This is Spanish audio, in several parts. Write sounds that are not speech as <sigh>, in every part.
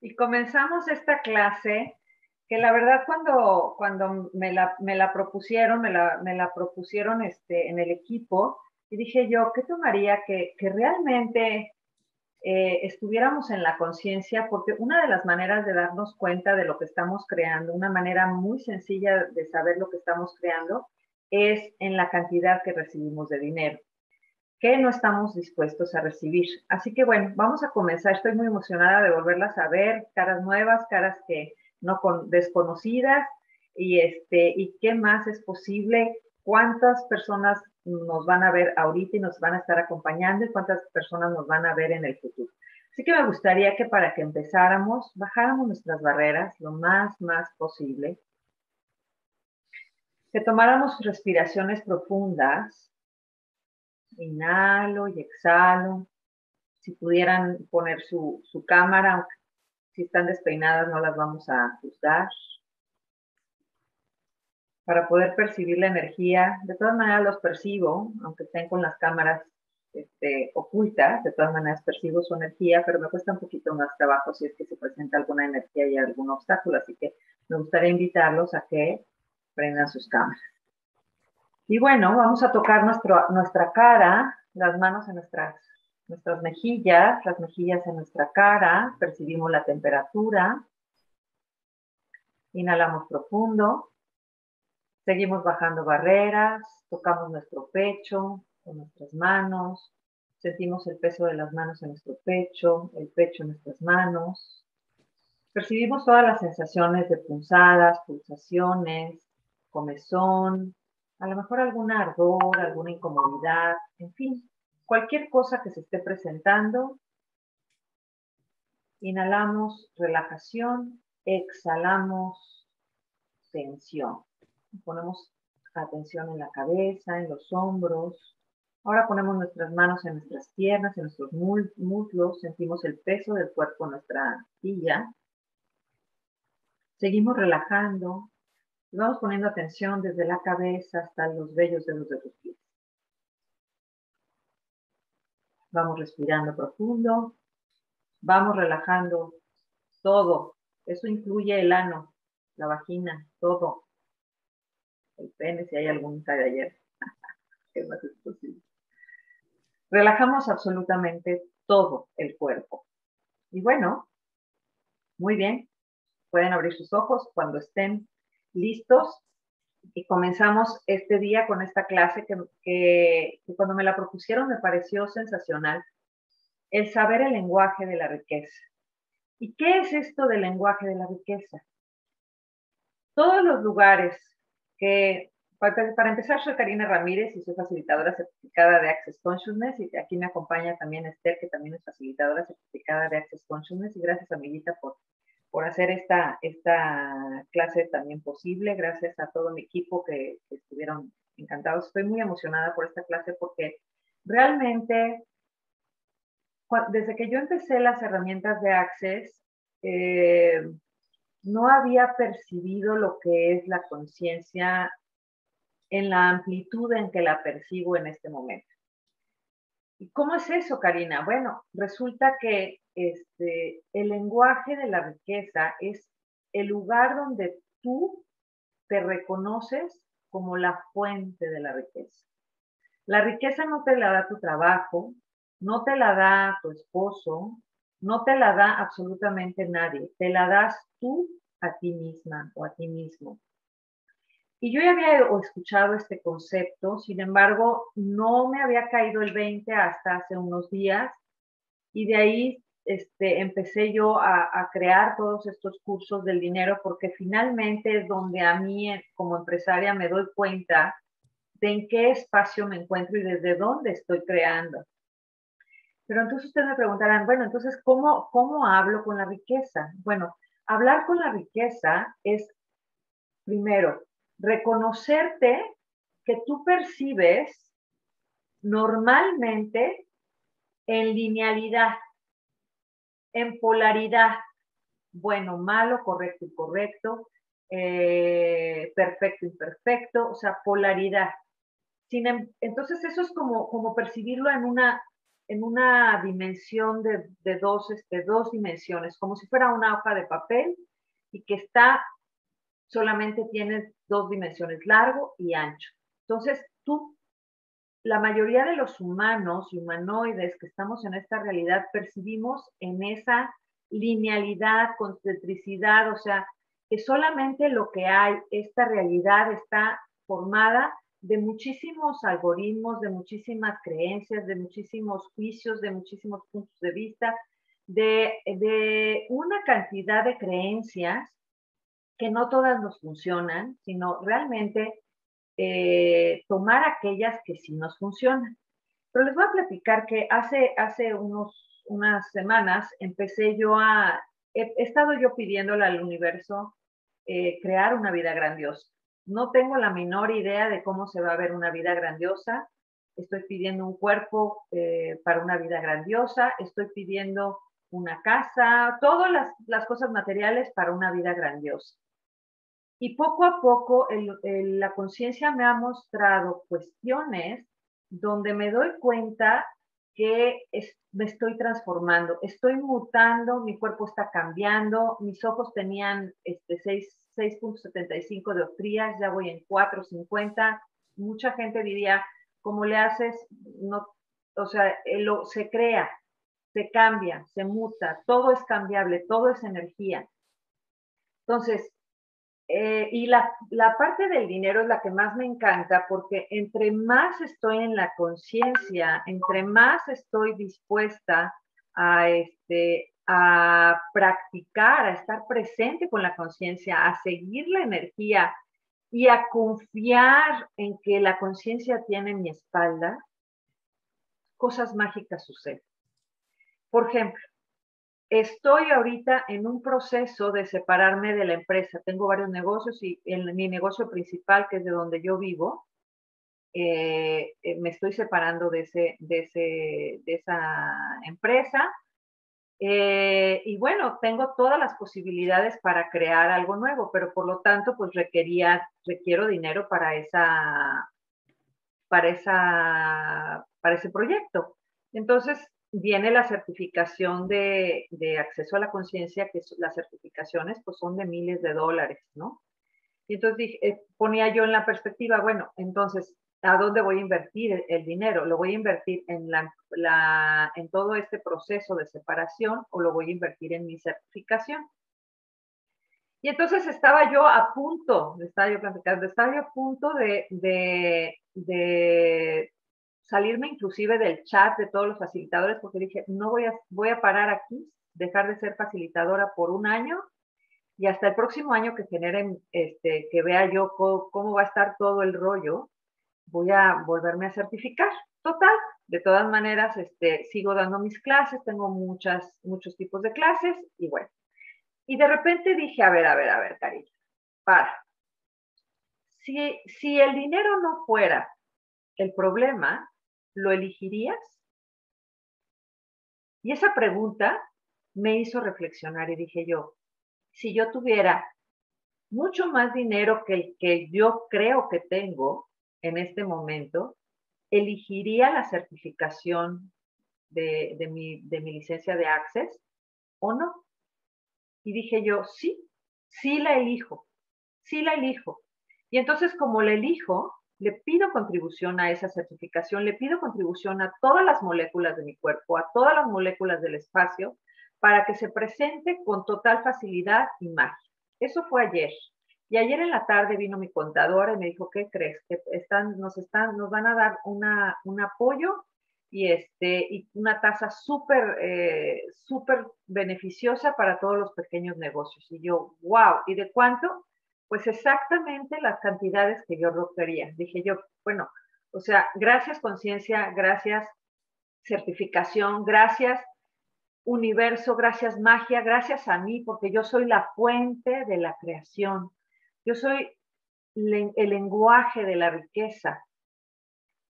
Y comenzamos esta clase que la verdad cuando, cuando me, la, me la propusieron, me la, me la propusieron este, en el equipo, y dije yo, ¿qué tomaría que, que realmente eh, estuviéramos en la conciencia? Porque una de las maneras de darnos cuenta de lo que estamos creando, una manera muy sencilla de saber lo que estamos creando, es en la cantidad que recibimos de dinero que no estamos dispuestos a recibir. Así que bueno, vamos a comenzar. Estoy muy emocionada de volverlas a ver, caras nuevas, caras que no con, desconocidas y este y qué más es posible, cuántas personas nos van a ver ahorita y nos van a estar acompañando y cuántas personas nos van a ver en el futuro. Así que me gustaría que para que empezáramos, bajáramos nuestras barreras lo más, más posible, que tomáramos respiraciones profundas inhalo y exhalo. Si pudieran poner su, cámara, si están despeinadas no las vamos a juzgar. Para poder percibir la energía, de todas maneras los percibo, aunque estén con las cámaras este, ocultas, de todas maneras percibo su energía, pero me cuesta un poquito más trabajo si es que se presenta alguna energía y algún obstáculo, así que me gustaría invitarlos a que prendan sus cámaras. Y bueno, vamos a tocar nuestro, nuestra cara, las manos en nuestras, nuestras mejillas, las mejillas en nuestra cara, percibimos la temperatura. Inhalamos profundo. Seguimos bajando barreras, tocamos nuestro pecho con nuestras manos, sentimos el peso de las manos en nuestro pecho, el pecho en nuestras manos. Percibimos todas las sensaciones de punzadas, pulsaciones, comezón, a lo mejor algún ardor, alguna incomodidad, en fin, cualquier cosa que se esté presentando. Inhalamos relajación, exhalamos tensión. Ponemos atención en la cabeza, en los hombros. Ahora ponemos nuestras manos en nuestras piernas, en nuestros muslos, sentimos el peso del cuerpo en nuestra silla. Seguimos relajando, y vamos poniendo atención desde la cabeza hasta los vellos dedos de tus pies. Vamos respirando profundo. Vamos relajando todo. Eso incluye el ano, la vagina, todo. El pene, si hay algún de ayer. <laughs> ¿Qué más es posible? Relajamos absolutamente todo el cuerpo. Y bueno, muy bien. Pueden abrir sus ojos cuando estén listos y comenzamos este día con esta clase que, cuando me la propusieron me pareció sensacional, el saber el lenguaje de la riqueza. ¿Y qué es esto del lenguaje de la riqueza? Todos los lugares que, para, para empezar, soy Karina Ramírez y soy facilitadora certificada de Access Consciousness y aquí me acompaña también Esther, que también es facilitadora certificada de Access Consciousness y gracias, amiguita, por por hacer esta, esta clase también posible. Gracias a todo mi equipo que, estuvieron encantados. Estoy muy emocionada por esta clase porque realmente, desde que yo empecé las herramientas de Access, eh, no había percibido lo que es la conciencia en la amplitud en que la percibo en este momento. ¿Y cómo es eso, Karina? Bueno, resulta que este, el lenguaje de la riqueza es el lugar donde tú te reconoces como la fuente de la riqueza. La riqueza no te la da tu trabajo, no te la da tu esposo, no te la da absolutamente nadie, te la das tú a ti misma o a ti mismo. Y yo ya había escuchado este concepto, sin embargo, no me había caído el 20 hasta hace unos días y de ahí este, empecé yo a, crear todos estos cursos del dinero porque finalmente es donde a mí como empresaria me doy cuenta de en qué espacio me encuentro y desde dónde estoy creando. Pero entonces ustedes me preguntarán, bueno, entonces, ¿cómo, cómo hablo con la riqueza? Bueno, hablar con la riqueza es, primero, reconocerte que tú percibes normalmente en linealidad, en polaridad, bueno, malo, correcto, incorrecto, eh, perfecto, imperfecto, o sea, polaridad. Em, entonces eso es como, como percibirlo en una, en una dimensión de, de dos, este, dos dimensiones, como si fuera una hoja de papel y que está, solamente tiene dos dimensiones, largo y ancho. Entonces tú, la mayoría de los humanos y humanoides que estamos en esta realidad percibimos en esa linealidad, concentricidad, o sea, que solamente lo que hay, esta realidad está formada de muchísimos algoritmos, de muchísimas creencias, de muchísimos juicios, de muchísimos puntos de vista, de, de una cantidad de creencias que no todas nos funcionan, sino realmente eh, tomar aquellas que sí nos funcionan. Pero les voy a platicar que hace, hace unos, unas semanas empecé yo a, he, estado yo pidiéndole al universo eh, crear una vida grandiosa. No tengo la menor idea de cómo se va a ver una vida grandiosa. Estoy pidiendo un cuerpo eh, para una vida grandiosa. Estoy pidiendo una casa, todas las, las cosas materiales para una vida grandiosa. Y poco a poco la conciencia me ha mostrado cuestiones donde me doy cuenta que me estoy transformando, estoy mutando, mi cuerpo está cambiando, mis ojos tenían este, 6.75 de ostrías, ya voy en 4.50. Mucha gente diría, ¿cómo le haces? No, o sea, lo, se crea, se cambia, se muta, todo es cambiable, todo es energía. Entonces, eh, y la, la, parte del dinero es la que más me encanta porque entre más estoy en la conciencia, entre más estoy dispuesta a, este, a practicar, a estar presente con la conciencia, a seguir la energía y a confiar en que la conciencia tiene mi espalda, cosas mágicas suceden. Por ejemplo, Estoy ahorita en un proceso de separarme de la empresa. Tengo varios negocios y mi negocio principal, que es de donde yo vivo, eh, eh, me estoy separando de, ese, de, ese, de esa empresa. Eh, y bueno, tengo todas las posibilidades para crear algo nuevo, pero por lo tanto, pues requería, requiero dinero para esa, para esa, para ese proyecto. Entonces, viene la certificación de, acceso a la conciencia, que las certificaciones pues son de miles de dólares, ¿no? Y entonces eh, ponía yo en la perspectiva, bueno, entonces, ¿a dónde voy a invertir el, dinero? ¿Lo voy a invertir en, la, en todo este proceso de separación o lo voy a invertir en mi certificación? Y entonces estaba yo a punto, estaba yo platicando, estaba yo a punto de salirme inclusive del chat de todos los facilitadores porque dije, no voy a, voy a parar aquí, dejar de ser facilitadora por un año y hasta el próximo año que generen, este, que vea yo cómo, va a estar todo el rollo, voy a volverme a certificar. Total, de todas maneras, este, sigo dando mis clases, tengo muchas, muchos tipos de clases y bueno. Y de repente dije, a ver, a ver, a ver, cariño, para. Si, si el dinero no fuera el problema, ¿lo elegirías? Y esa pregunta me hizo reflexionar y dije yo, si yo tuviera mucho más dinero que el que yo creo que tengo en este momento, elegiría la certificación de, mi, de mi licencia de Access o no. Y dije yo, sí, sí la elijo, sí la elijo. Y entonces como la elijo, le pido contribución a esa certificación, le pido contribución a todas las moléculas de mi cuerpo, a todas las moléculas del espacio, para que se presente con total facilidad y magia. Eso fue ayer. Y ayer en la tarde vino mi contadora y me dijo, ¿qué crees? Que están, nos, están, nos van a dar una, un apoyo y, este, y una tasa súper, eh, súper beneficiosa para todos los pequeños negocios. Y yo, wow, ¿y de cuánto? Pues exactamente las cantidades que yo requería. Dije yo, bueno, o sea, gracias conciencia, gracias certificación, gracias universo, gracias magia, gracias a mí, porque yo soy la fuente de la creación. Yo soy el lenguaje de la riqueza.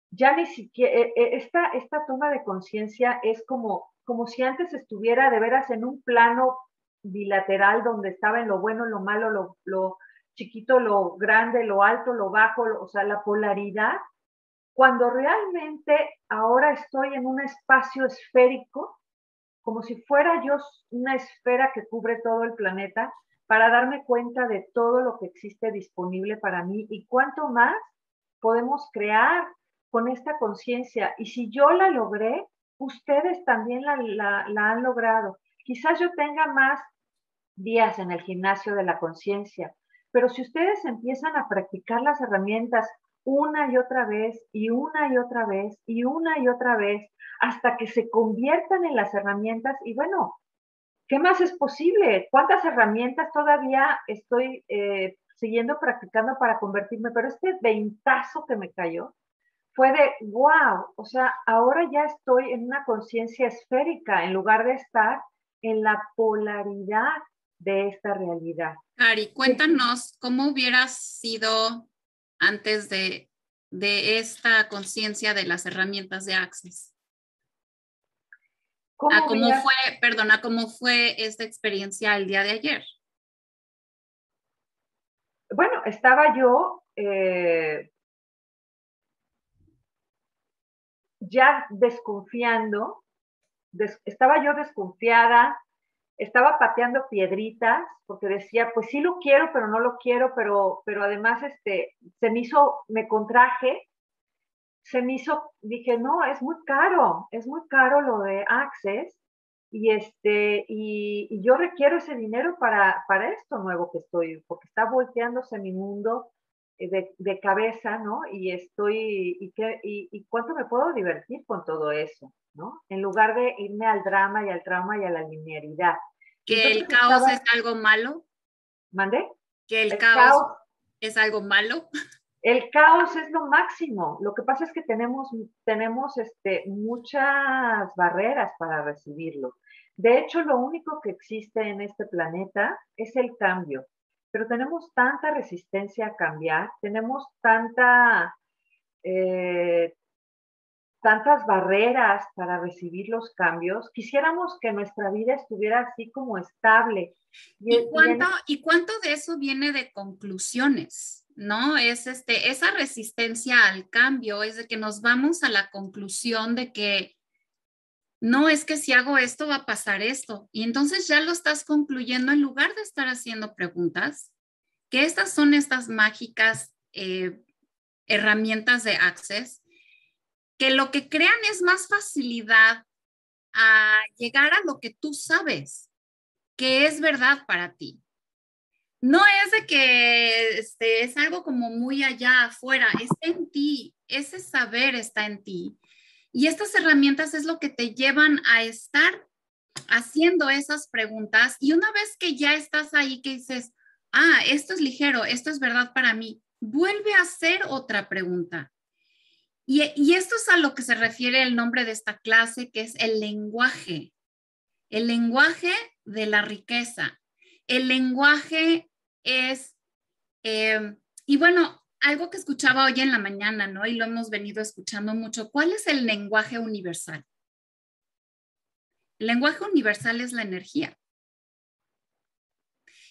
Ya ni siquiera, e, e, esta, esta toma de conciencia es como, como si antes estuviera de veras en un plano bilateral donde estaba en lo bueno, en lo malo, lo, lo, chiquito, lo grande, lo alto, lo bajo, o sea, la polaridad. cuando realmente ahora estoy en un espacio esférico, como si fuera yo una esfera que cubre todo el planeta, para darme cuenta de todo lo que existe disponible para mí y cuánto más podemos crear con esta conciencia. Y si yo la logré, ustedes también la, han logrado. Quizás yo tenga más días en el gimnasio de la conciencia, pero si ustedes empiezan a practicar las herramientas una y otra vez y una y otra vez y una y otra vez hasta que se conviertan en las herramientas y bueno, ¿qué más es posible? ¿Cuántas herramientas todavía estoy eh, siguiendo practicando para convertirme? Pero este ventazo que me cayó fue de, wow, o sea, ahora ya estoy en una conciencia esférica en lugar de estar en la polaridad de esta realidad. Cari, cuéntanos cómo hubieras sido antes de, de esta conciencia de las herramientas de Access. ¿Cómo, cómo fue, perdona, cómo fue esta experiencia el día de ayer? Bueno, estaba yo eh, ya desconfiando, estaba yo desconfiada, estaba pateando piedritas porque decía, pues sí lo quiero, pero no lo quiero, pero, pero además este, se me hizo, me contraje se me hizo, dije, no, es muy caro, es muy caro lo de Access y, este, y, yo requiero ese dinero para, para, esto nuevo que estoy, porque está volteándose mi mundo eh, de, cabeza, ¿no? Y estoy, y, qué, y, cuánto me puedo divertir con todo eso, ¿no? En lugar de irme al drama y al trauma y a la linearidad. ¿Que el caos es algo malo? ¿Mandé? ¿Que el, caos es algo malo? El caos es lo máximo. Lo que pasa es que tenemos, tenemos este, muchas barreras para recibirlo. De hecho, lo único que existe en este planeta es el cambio. Pero tenemos tanta resistencia a cambiar, tenemos tanta, eh, tantas barreras para recibir los cambios. Quisiéramos que nuestra vida estuviera así como estable. ¿Y, cuánto, ¿y cuánto de eso viene de conclusiones? ¿no? Es este, esa resistencia al cambio, es de que nos vamos a la conclusión de que no es que si hago esto va a pasar esto. Y entonces ya lo estás concluyendo en lugar de estar haciendo preguntas, que estas son estas mágicas eh, herramientas de Access, que lo que crean es más facilidad a llegar a lo que tú sabes, que es verdad para ti no es de que este, es algo como muy allá afuera, está en ti, ese saber está en ti. Y estas herramientas es lo que te llevan a estar haciendo esas preguntas y una vez que ya estás ahí que dices, ah, esto es ligero, esto es verdad para mí, vuelve a hacer otra pregunta. Y, esto es a lo que se refiere el nombre de esta clase, que es el lenguaje, el lenguaje de la riqueza, el lenguaje es, em, y bueno, algo que escuchaba hoy en la mañana, ¿no? Y lo hemos venido escuchando mucho. ¿Cuál es el lenguaje universal? El lenguaje universal es la energía.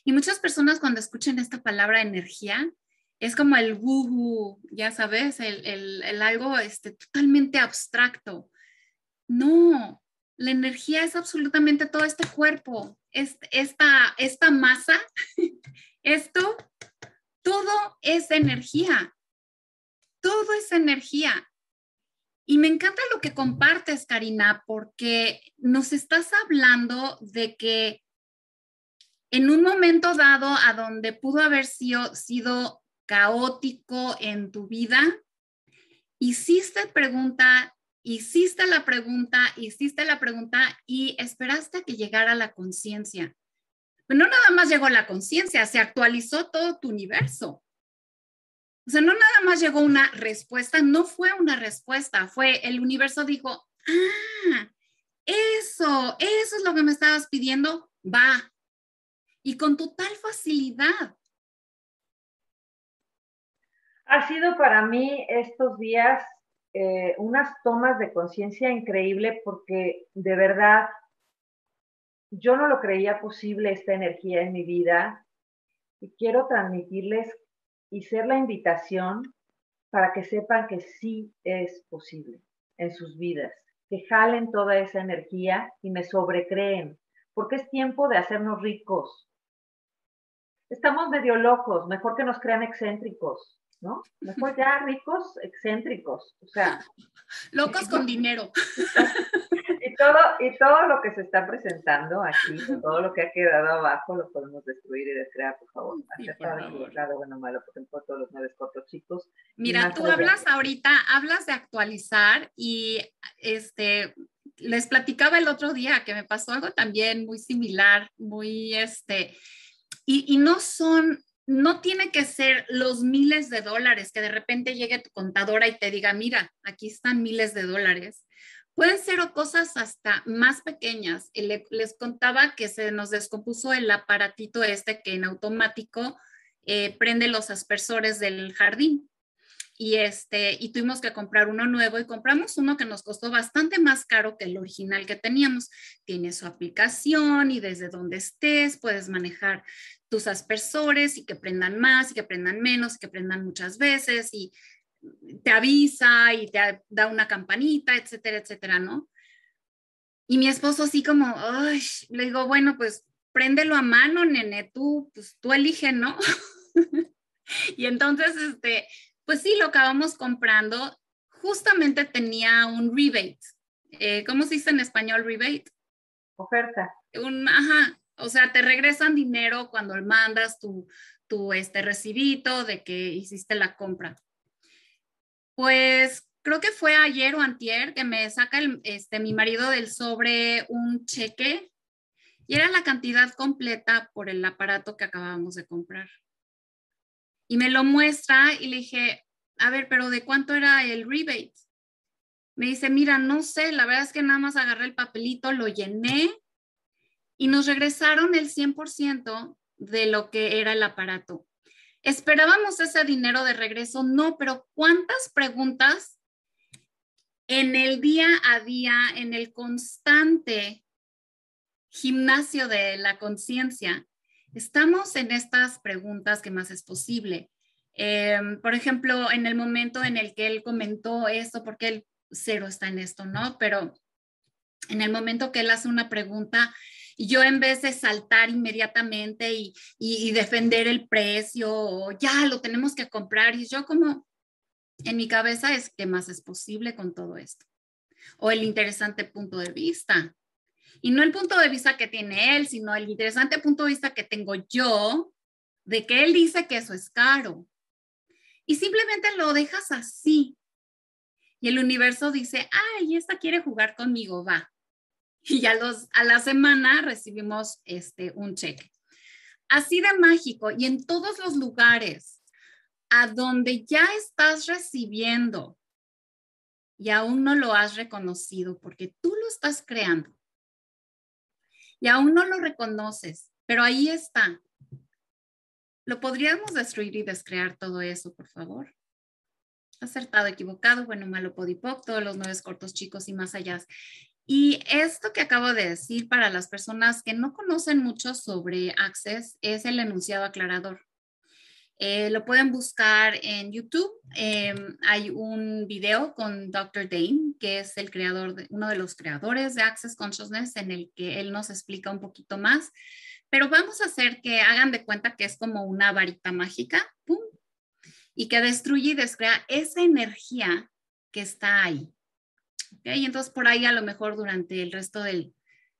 Y muchas personas cuando escuchan esta palabra energía, es como el wuhu, ya sabes, el, el, algo este, totalmente abstracto. No, la energía es absolutamente todo este cuerpo, esta, esta masa <laughs> Esto, todo es energía. Todo es energía. Y me encanta lo que compartes, Karina, porque nos estás hablando de que en un momento dado a donde pudo haber sido, sido caótico en tu vida, hiciste pregunta, hiciste la pregunta, hiciste la pregunta y esperaste a que llegara la conciencia no nada más llegó la conciencia, se actualizó todo tu universo. O sea, no nada más llegó una respuesta, no fue una respuesta, fue el universo dijo, ah, eso, eso es lo que me estabas pidiendo, va. Y con total facilidad. Ha sido para mí estos días eh, unas tomas de conciencia increíble porque de verdad yo no lo creía posible esta energía en mi vida y quiero transmitirles y ser la invitación para que sepan que sí es posible en sus vidas, que jalen toda esa energía y me sobrecreen, porque es tiempo de hacernos ricos. Estamos medio locos, mejor que nos crean excéntricos, ¿no? <laughs> Mejor ya ricos, excéntricos, o sea. Locos con <laughs> dinero. Y todo, y todo lo que se está presentando aquí, todo lo que ha quedado abajo, lo podemos destruir y descrear, por favor. Acertado, equivocado, bueno, malo, porque todos los nueve cortos chicos. Mira, tú hablas ahorita, hablas de actualizar y este, les platicaba el otro día que me pasó algo también muy similar, muy este, y, y no son no tiene que ser los miles de dólares que de repente llegue tu contadora y te diga, mira, aquí están miles de dólares. Pueden ser cosas hasta más pequeñas. les contaba que se nos descompuso el aparatito este que en automático eh, prende los aspersores del jardín. Y, este, y tuvimos que comprar uno nuevo y compramos uno que nos costó bastante más caro que el original que teníamos. Tiene su aplicación y desde donde estés puedes manejar tus aspersores y que prendan más y que prendan menos y que prendan muchas veces y te avisa y te da una campanita, etcétera, etcétera, ¿no? Y mi esposo así como, ay, le digo, bueno, pues préndelo a mano, nene, tú, pues tú elige, ¿no? <laughs> y entonces, este, pues sí, lo acabamos comprando. Justamente tenía un rebate. Eh, ¿Cómo se dice en español rebate? Oferta. Un, ajá, o sea, te regresan dinero cuando mandas tu, tu este recibito de que hiciste la compra. Pues creo que fue ayer o antier que me saca el, este, mi marido del sobre un cheque y era la cantidad completa por el aparato que acabábamos de comprar. Y me lo muestra y le dije, a ver, pero ¿de cuánto era el rebate? Me dice, mira, no sé, la verdad es que nada más agarré el papelito, lo llené y nos regresaron el 100% de lo que era el aparato. ¿Esperábamos ese dinero de regreso? No, pero ¿cuántas preguntas en el día a día, en el constante gimnasio de la conciencia, estamos en estas preguntas que más es posible? Em, por ejemplo, en el momento en el que él comentó esto, porque él cero está en esto, ¿no? Pero en el momento que él hace una pregunta, y yo en vez de saltar inmediatamente y, defender el precio, o ya lo tenemos que comprar, y yo como en mi cabeza es qué más es posible con todo esto. O el interesante punto de vista. Y no el punto de vista que tiene él, sino el interesante punto de vista que tengo yo de que él dice que eso es caro. Y simplemente lo dejas así. Y el universo dice, ay, esta quiere jugar conmigo, va <laughs> y a, los, a la semana recibimos este, un cheque. Así de mágico y en todos los lugares a donde ya estás recibiendo y aún no lo has reconocido porque tú lo estás creando y aún no lo reconoces, pero ahí está. ¿Lo podríamos destruir y descrear todo eso, por favor? Acertado, equivocado, bueno, malo, podipoc, todos los nueve cortos chicos y más allá. Y esto que acabo de decir para las personas que no conocen mucho sobre Access es el enunciado aclarador. Eh, lo pueden buscar en YouTube. Em, hay un video con Dr. Dane, que es el creador, de, uno de los creadores de Access Consciousness, en el que él nos explica un poquito más. Pero vamos a hacer que hagan de cuenta que es como una varita mágica, ¡pum! y que destruye y descrea esa energía que está ahí. Y entonces por ahí a lo mejor durante el resto del,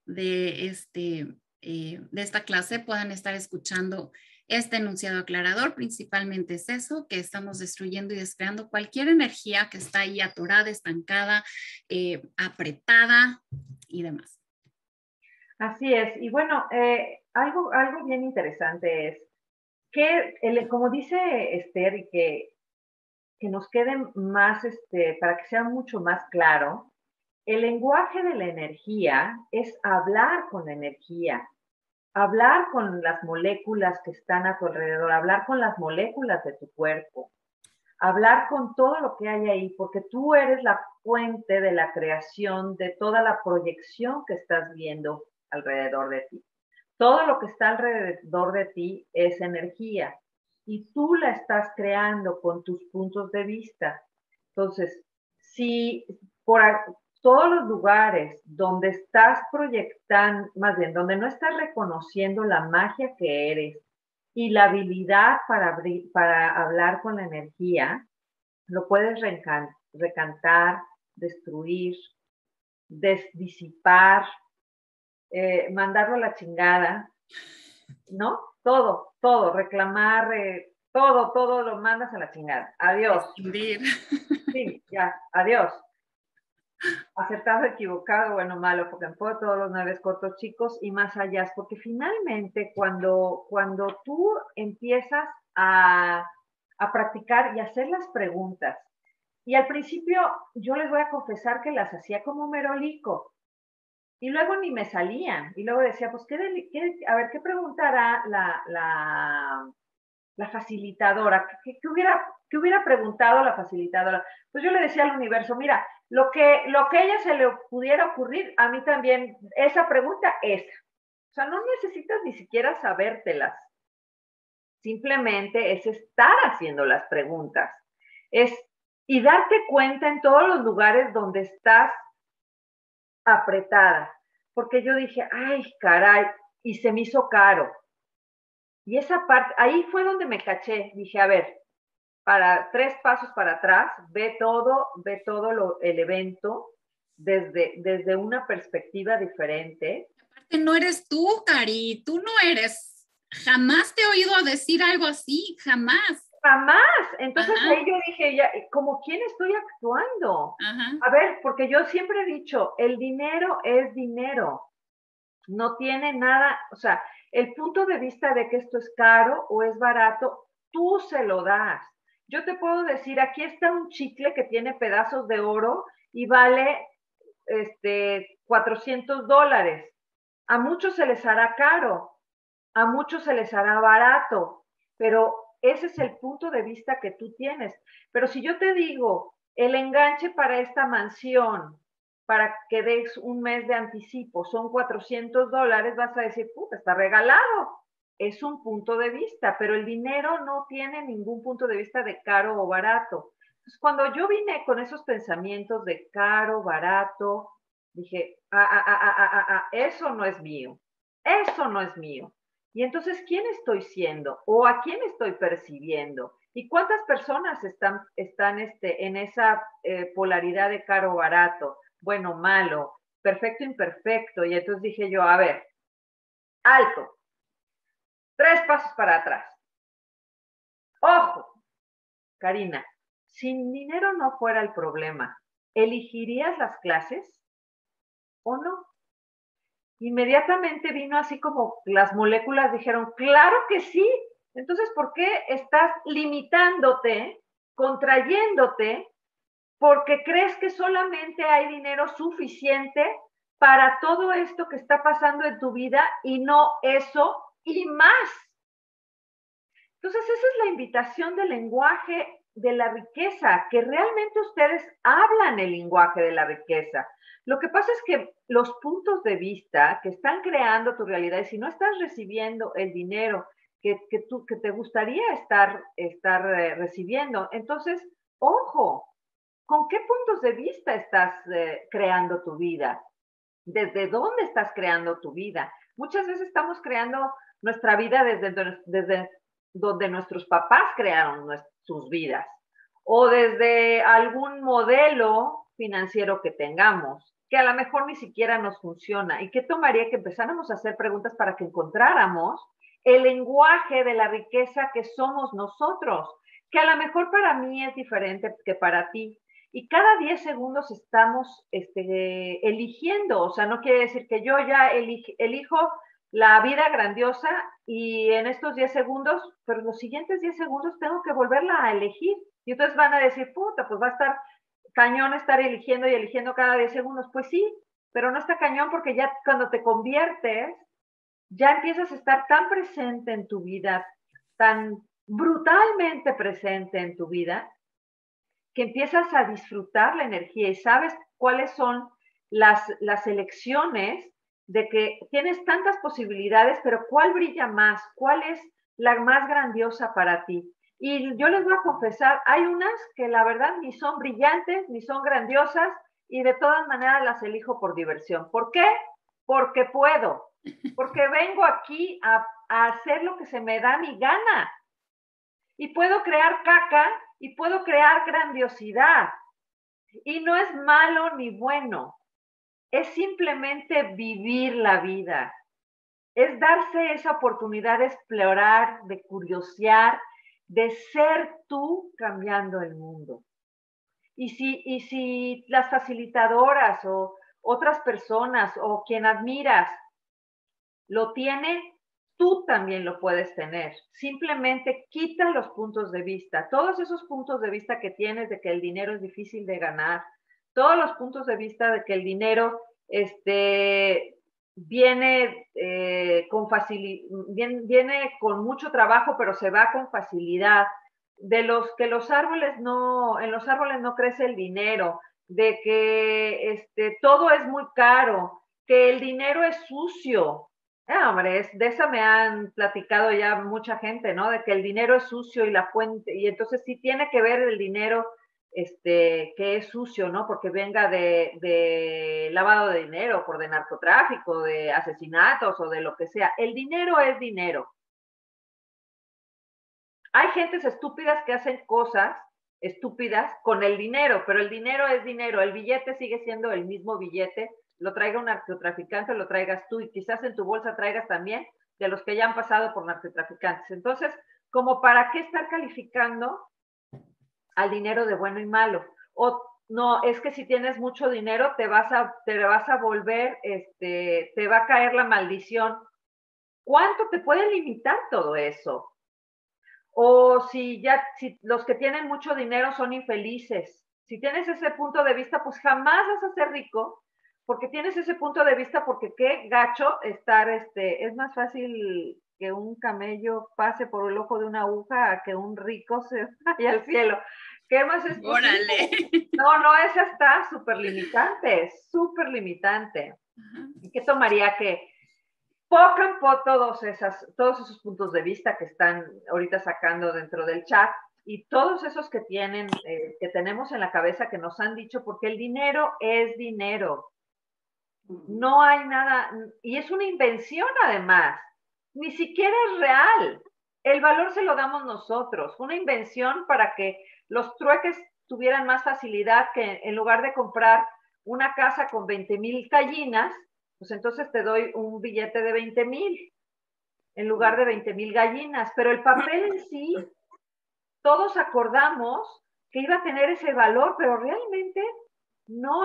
de, este, eh, de esta clase puedan estar escuchando este enunciado aclarador. Principalmente es eso, que estamos destruyendo y descreando cualquier energía que está ahí atorada, estancada, eh, apretada y demás. Así es. Y bueno, eh, algo, algo bien interesante es que, como dice Esther, y que que nos quede más, este, para que sea mucho más claro, el lenguaje de la energía es hablar con la energía, hablar con las moléculas que están a tu alrededor, hablar con las moléculas de tu cuerpo, hablar con todo lo que hay ahí, porque tú eres la fuente de la creación de toda la proyección que estás viendo alrededor de ti. Todo lo que está alrededor de ti es energía. y tú la estás creando con tus puntos de vista. Entonces, si por todos los lugares donde estás proyectando, más bien, donde no estás reconociendo la magia que eres y la habilidad para, para hablar con la energía, lo puedes recantar, destruir, desdisipar, eh, mandarlo a la chingada, ¿no? Todo, todo, reclamar, eh, todo, todo lo mandas a la chingada. Adiós. Sí, ya, adiós. Acertado, equivocado, bueno, malo, porque en todos los nueve cortos chicos y más allá, porque finalmente cuando, cuando tú empiezas a, a practicar y hacer las preguntas, y al principio yo les voy a confesar que las hacía como merolico, y luego ni me salían. Y luego decía, pues, ¿qué, a ver, ¿qué preguntará la, la, la facilitadora? ¿Qué, hubiera, ¿Qué hubiera preguntado la facilitadora? Pues yo le decía al universo, mira, lo que, lo que a ella se le pudiera ocurrir, a mí también, esa pregunta, esa. O sea, no necesitas ni siquiera sabértelas. Simplemente es estar haciendo las preguntas. Es, y darte cuenta en todos los lugares donde estás apretada, porque yo dije, ay, caray, y se me hizo caro. Y esa parte, ahí fue donde me caché, dije, a ver, para tres pasos para atrás, ve todo, ve todo lo, el evento desde, desde una perspectiva diferente. Aparte, no eres tú, Cari, tú no eres, jamás te he oído decir algo así, jamás. Jamás. Entonces ahí yo dije, ya, ¿como quién estoy actuando? A ver, porque yo siempre he dicho, el dinero es dinero. No tiene nada, o sea, el punto de vista de que esto es caro o es barato, tú se lo das. Yo te puedo decir, aquí está un chicle que tiene pedazos de oro y vale este, 400 dólares. A muchos se les hará caro, a muchos se les hará barato, pero ese es el punto de vista que tú tienes. Pero si yo te digo, el enganche para esta mansión, para que des un mes de anticipo, son 400 dólares, vas a decir, puta, está regalado. Es un punto de vista, pero el dinero no tiene ningún punto de vista de caro o barato. Cuando yo vine con esos pensamientos de caro, barato, dije, ah, ah, ah, ah, ah, ah eso no es mío. Eso no es mío. Y entonces, ¿quién estoy siendo? ¿O a quién estoy percibiendo? ¿Y cuántas personas están, están este, en esa eh, polaridad de caro barato, bueno, malo, perfecto, imperfecto? Y entonces dije yo, a ver, alto, tres pasos para atrás. Ojo, Karina, si dinero no fuera el problema, ¿elegirías las clases o no? inmediatamente vino así como las moléculas dijeron, claro que sí. Entonces, ¿por qué estás limitándote, contrayéndote, porque crees que solamente hay dinero suficiente para todo esto que está pasando en tu vida y no eso y más? Entonces, esa es la invitación del lenguaje de la riqueza, que realmente ustedes hablan el lenguaje de la riqueza. Lo que pasa es que los puntos de vista que están creando tu realidad, y si no estás recibiendo el dinero que, tú, que te gustaría estar, estar eh, recibiendo, entonces, ojo, ¿con qué puntos de vista estás eh, creando tu vida? ¿Desde dónde estás creando tu vida? Muchas veces estamos creando nuestra vida desde, desde donde nuestros papás crearon sus vidas o desde algún modelo financiero que tengamos que a lo mejor ni siquiera nos funciona. ¿Y qué tomaría que empezáramos a hacer preguntas para que encontráramos el lenguaje de la riqueza que somos nosotros? Que a lo mejor para mí es diferente que para ti. Y cada 10 segundos estamos este, eligiendo, o sea, no quiere decir que yo ya elijo la vida grandiosa y en estos 10 segundos, pero los siguientes 10 segundos tengo que volverla a elegir. Y entonces van a decir, puta, pues va a estar cañón estar eligiendo y eligiendo cada 10 segundos. Pues sí, pero no está cañón porque ya cuando te conviertes, ya empiezas a estar tan presente en tu vida, tan brutalmente presente en tu vida, que empiezas a disfrutar la energía y sabes cuáles son las, las elecciones de que tienes tantas posibilidades, pero ¿cuál brilla más? ¿Cuál es la más grandiosa para ti. Y yo les voy a confesar, hay unas que la verdad ni son brillantes, ni son grandiosas, y de todas maneras las elijo por diversión. ¿Por qué? Porque puedo, <laughs> porque vengo aquí a, a hacer lo que se me da mi gana. Y puedo crear caca y puedo crear grandiosidad. Y no es malo ni bueno, es simplemente vivir la vida, es darse esa oportunidad de explorar, de curiosear, de ser tú cambiando el mundo. Y si, y si las facilitadoras o otras personas o quien admiras lo tiene, tú también lo puedes tener. Simplemente quita los puntos de vista, todos esos puntos de vista que tienes de que el dinero es difícil de ganar, todos los puntos de vista de que el dinero este, viene, eh, con viene, con mucho trabajo, pero se va con facilidad, de los que los árboles no, en los árboles no crece el dinero, de que este, todo es muy caro, que el dinero es sucio. Ah, hombre, de esa me han platicado ya mucha gente, ¿no? De que el dinero es sucio y la fuente, y entonces sí tiene que ver el dinero este, que es sucio, ¿no? Porque venga de, lavado de dinero, por de narcotráfico, de asesinatos o de lo que sea. El dinero es dinero. Hay gentes estúpidas que hacen cosas estúpidas con el dinero, pero el dinero es dinero. El billete sigue siendo el mismo billete. Lo traiga un narcotraficante, lo traigas tú y quizás en tu bolsa traigas también de los que ya han pasado por narcotraficantes. Entonces, como para qué estar calificando al dinero de bueno y malo. O no, es que si tienes mucho dinero te vas a, te vas a volver, este, te va a caer la maldición. ¿Cuánto te puede limitar todo eso? O si ya, si los que tienen mucho dinero son infelices. Si tienes ese punto de vista, pues jamás vas a ser rico, porque tienes ese punto de vista, porque qué gacho estar, este, es más fácil que un camello pase por el ojo de una aguja a que un rico se <laughs> vaya al cielo. ¿Qué más es Órale. <laughs> No, no, esa está súper limitante, súper limitante. ¿Y qué tomaría que poco a poco todos, esas, todos esos puntos de vista que están ahorita sacando dentro del chat y todos esos que tienen, eh, que tenemos en la cabeza que nos han dicho, porque el dinero es dinero. No hay nada, y es una invención además, ni siquiera es real. El valor se lo damos nosotros, una invención para que los trueques tuvieran más facilidad que en lugar de comprar una casa con 20 mil gallinas, pues entonces te doy un billete de 20 mil en lugar de 20 mil gallinas. Pero el papel en sí, todos acordamos que iba a tener ese valor, pero realmente no,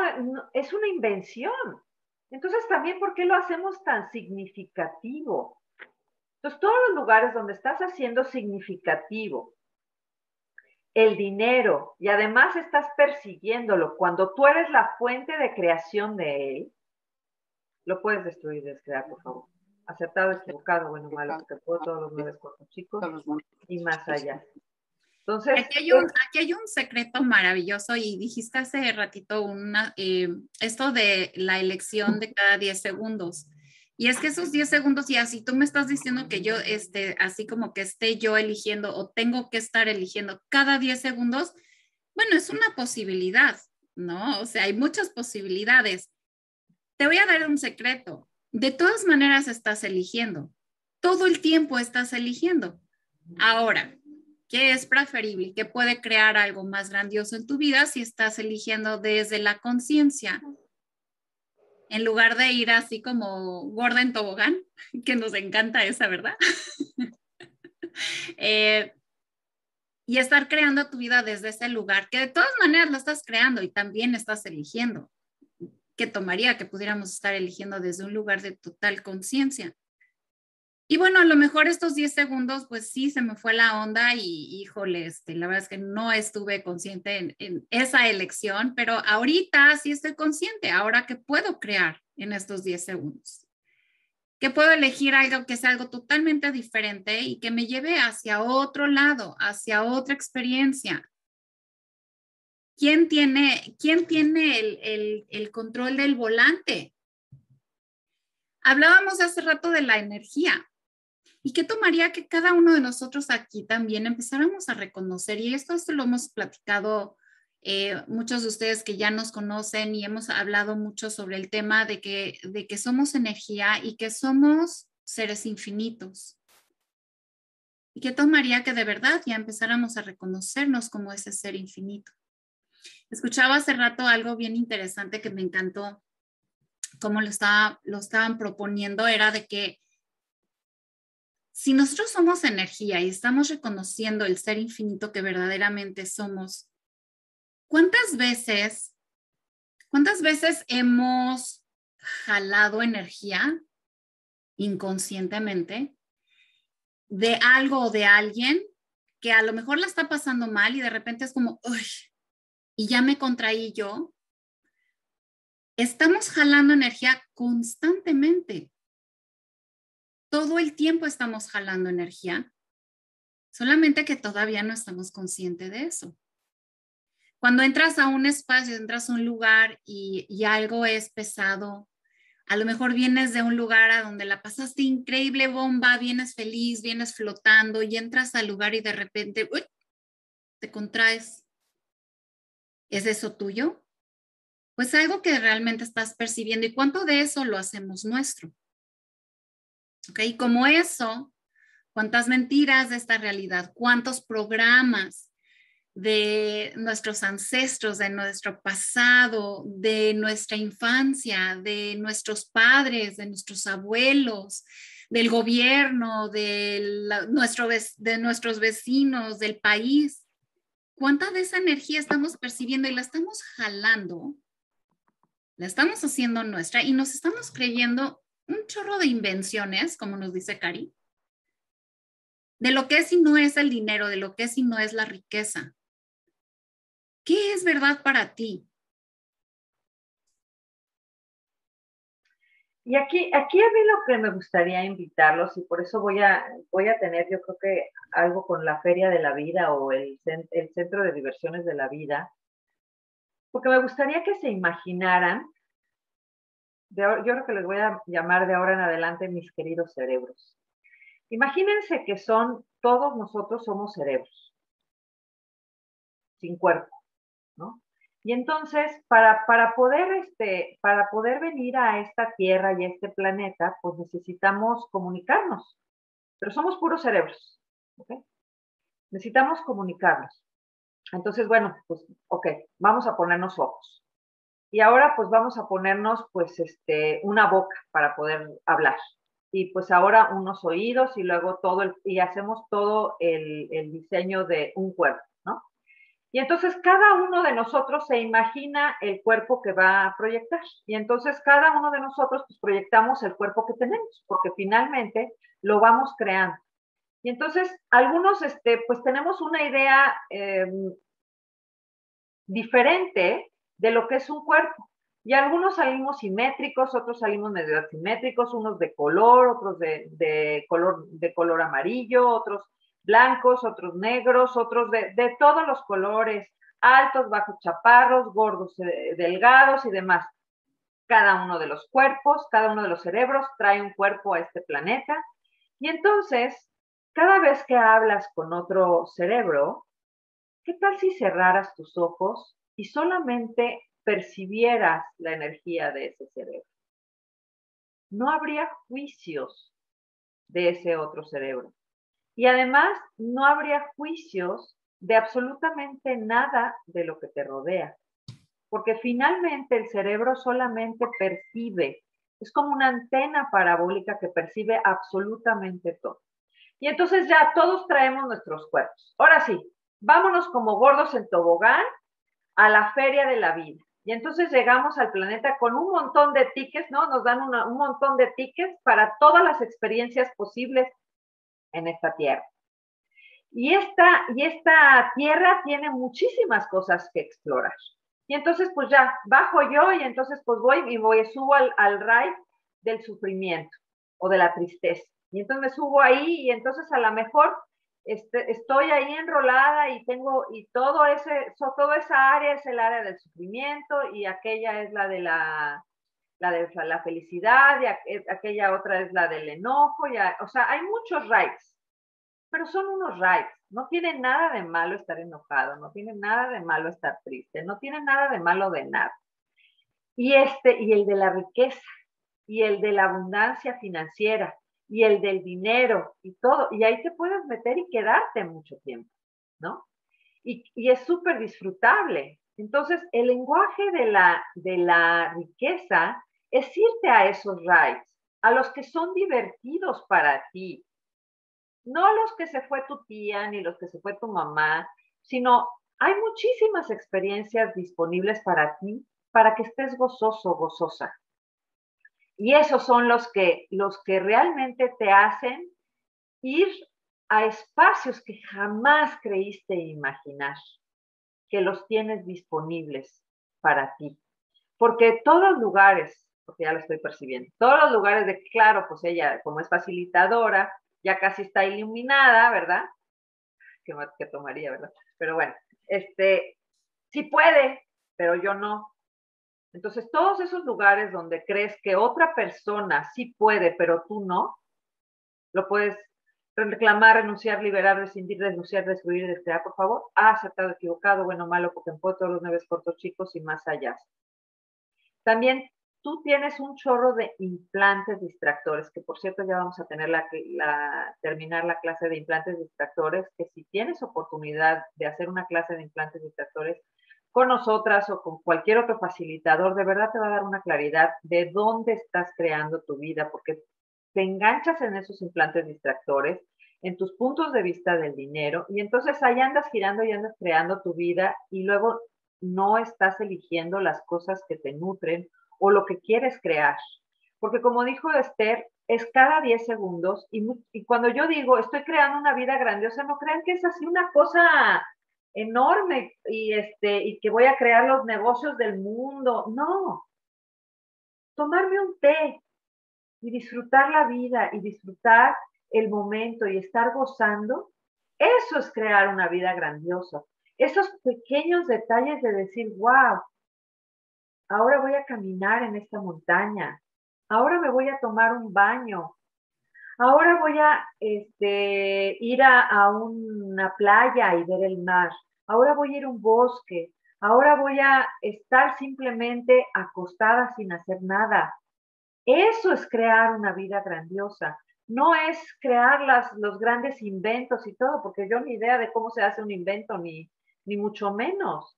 es una invención. Entonces también, ¿por qué lo hacemos tan significativo? Entonces, todos los lugares donde estás haciendo significativo, el dinero y además estás persiguiéndolo cuando tú eres la fuente de creación de él, lo puedes destruir, descrear, por favor. Aceptado, equivocado, bueno, malo, porque puedo todos los nueve cuerpos chicos y más allá. Entonces, aquí hay, un, aquí hay un secreto maravilloso y dijiste hace ratito una, eh, esto de la elección de cada 10 segundos. Y es que esos 10 segundos, y así tú me estás diciendo que yo, este, así como que esté yo eligiendo o tengo que estar eligiendo cada 10 segundos, bueno, es una posibilidad, ¿no? O sea, hay muchas posibilidades. Te voy a dar un secreto. De todas maneras estás eligiendo. Todo el tiempo estás eligiendo. Ahora, ¿qué es preferible? ¿Qué puede crear algo más grandioso en tu vida si estás eligiendo desde la conciencia? En lugar de ir así como gorda en tobogán, <laughs> que nos encanta esa, ¿verdad? <laughs> Eh, y estar creando tu vida desde ese lugar, que de todas maneras lo estás creando y también estás eligiendo. que tomaría que pudiéramos estar eligiendo desde un lugar de total conciencia? Y bueno, a lo mejor estos 10 segundos, pues sí, se me fue la onda y híjole, este, la verdad es que no estuve consciente en, esa elección, pero ahorita sí estoy consciente, ahora que puedo crear en estos 10 segundos, que puedo elegir algo que sea algo totalmente diferente y que me lleve hacia otro lado, hacia otra experiencia. ¿Quién tiene, quién tiene el, el control del volante? Hablábamos hace rato de la energía ¿Y qué tomaría que cada uno de nosotros aquí también empezáramos a reconocer? Y esto, esto lo hemos platicado eh, muchos de ustedes que ya nos conocen y hemos hablado mucho sobre el tema de que, de que somos energía y que somos seres infinitos. ¿Y qué tomaría que de verdad ya empezáramos a reconocernos como ese ser infinito? Escuchaba hace rato algo bien interesante que me encantó, como lo, estaba, lo estaban proponiendo, era de que si nosotros somos energía y estamos reconociendo el ser infinito que verdaderamente somos, ¿cuántas veces, cuántas veces hemos jalado energía inconscientemente de algo o de alguien que a lo mejor la está pasando mal y de repente es como, uy, y ya me contraí yo? Estamos jalando energía constantemente todo el tiempo estamos jalando energía, solamente que todavía no estamos conscientes de eso. Cuando entras a un espacio, entras a un lugar y, algo es pesado, a lo mejor vienes de un lugar a donde la pasaste increíble bomba, vienes feliz, vienes flotando y entras al lugar y de repente te contraes. ¿Es eso tuyo? Pues algo que realmente estás percibiendo. ¿Y cuánto de eso lo hacemos nuestro? ¿Ok? Como eso, cuántas mentiras de esta realidad, cuántos programas de nuestros ancestros, de nuestro pasado, de nuestra infancia, de nuestros padres, de nuestros abuelos, del gobierno, de, nuestro, de nuestros vecinos, del país. ¿Cuánta de esa energía estamos percibiendo y la estamos jalando? La estamos haciendo nuestra y nos estamos creyendo un chorro de invenciones, como nos dice Cari, de lo que es y no es el dinero, de lo que es y no es la riqueza. ¿Qué es verdad para ti? Y aquí, aquí a mí lo que me gustaría invitarlos, y por eso voy a, voy a tener, yo creo que algo con la Feria de la Vida o el, el Centro de Diversiones de la Vida, porque me gustaría que se imaginaran yo creo que les voy a llamar de ahora en adelante mis queridos cerebros. Imagínense que son, todos nosotros somos cerebros, sin cuerpo, ¿no? Y entonces, para, para, poder, este, para poder venir a esta Tierra y a este planeta, pues necesitamos comunicarnos, pero somos puros cerebros. Necesitamos comunicarnos. Entonces, bueno, pues, ok, vamos a ponernos ojos. Y ahora pues vamos a ponernos pues este, una boca para poder hablar. Y pues ahora unos oídos y luego todo el, y hacemos todo el, diseño de un cuerpo, ¿no? Y entonces cada uno de nosotros se imagina el cuerpo que va a proyectar. Y entonces cada uno de nosotros pues, proyectamos el cuerpo que tenemos, porque finalmente lo vamos creando. Y entonces algunos, este, pues tenemos una idea em, diferente de lo que es un cuerpo. Y algunos salimos simétricos, otros salimos medio asimétricos, unos de color, otros de, color, de color amarillo, otros blancos, otros negros, otros de, de todos los colores, altos, bajos, chaparros, gordos, eh, delgados y demás. Cada uno de los cuerpos, cada uno de los cerebros trae un cuerpo a este planeta. Y entonces, cada vez que hablas con otro cerebro, ¿qué tal si cerraras tus ojos y solamente percibieras la energía de ese cerebro. No habría juicios de ese otro cerebro. Y además, no habría juicios de absolutamente nada de lo que te rodea. Porque finalmente el cerebro solamente percibe, es como una antena parabólica que percibe absolutamente todo. Y entonces ya todos traemos nuestros cuerpos. Ahora sí, vámonos como gordos en tobogán a la feria de la vida. Y entonces llegamos al planeta con un montón de tickets, ¿no? Nos dan un montón de tickets para todas las experiencias posibles en esta tierra. Y esta, y esta tierra tiene muchísimas cosas que explorar. Y entonces, pues ya, bajo yo y entonces pues voy y voy, subo al, al del sufrimiento o de la tristeza. Y entonces me subo ahí y entonces a lo mejor este, estoy ahí enrolada y tengo, y todo ese, toda esa área es el área del sufrimiento y aquella es la de la, la de la felicidad, y aquella otra es la del enojo, ya, o sea, hay muchos rights, pero son unos rights. No tiene nada de malo estar enojado, no tiene nada de malo estar triste, no tiene nada de malo de nada. Y este, y el de la riqueza, y el de la abundancia financiera, y el del dinero, y todo, y ahí te puedes meter y quedarte mucho tiempo, ¿no? Y, y es súper disfrutable. Entonces, el lenguaje de la, de la riqueza es irte a esos rights, a los que son divertidos para ti, no los que se fue tu tía ni los que se fue tu mamá, sino hay muchísimas experiencias disponibles para ti para que estés gozoso, gozosa. Y esos son los que, los que realmente te hacen ir a espacios que jamás creíste imaginar, que los tienes disponibles para ti. Porque todos los lugares, porque ya lo estoy percibiendo, todos los lugares de, claro, pues ella como es facilitadora, ya casi está iluminada, ¿verdad? ¿Qué, que tomaría, verdad? Pero bueno, este, sí puede, pero yo no. Entonces, todos esos lugares donde crees que otra persona sí puede, pero tú no, lo puedes reclamar, renunciar, liberar, rescindir, denunciar, destruir, destruir, por favor, ha aceptado, equivocado, bueno, malo, porque en todos los nueve cortos chicos y más allá. También tú tienes un chorro de implantes distractores, que por cierto ya vamos a tener la, terminar la clase de implantes distractores, que si tienes oportunidad de hacer una clase de implantes distractores con nosotras o con cualquier otro facilitador, de verdad te va a dar una claridad de dónde estás creando tu vida, porque te enganchas en esos implantes distractores, en tus puntos de vista del dinero, y entonces ahí andas girando y andas creando tu vida y luego no estás eligiendo las cosas que te nutren o lo que quieres crear. Porque como dijo Esther, es cada 10 segundos y, cuando yo digo estoy creando una vida grandiosa, no crean que es así una cosa enorme y, este, y que voy a crear los negocios del mundo. No. Tomarme un té y disfrutar la vida y disfrutar el momento y estar gozando, eso es crear una vida grandiosa. Esos pequeños detalles de decir, wow, ahora voy a caminar en esta montaña, ahora me voy a tomar un baño, ahora voy a este, ir a, una playa y ver el mar, ahora voy a ir a un bosque, ahora voy a estar simplemente acostada sin hacer nada. Eso es crear una vida grandiosa. No es crear las, los grandes inventos y todo, porque yo ni idea de cómo se hace un invento, ni, ni mucho menos.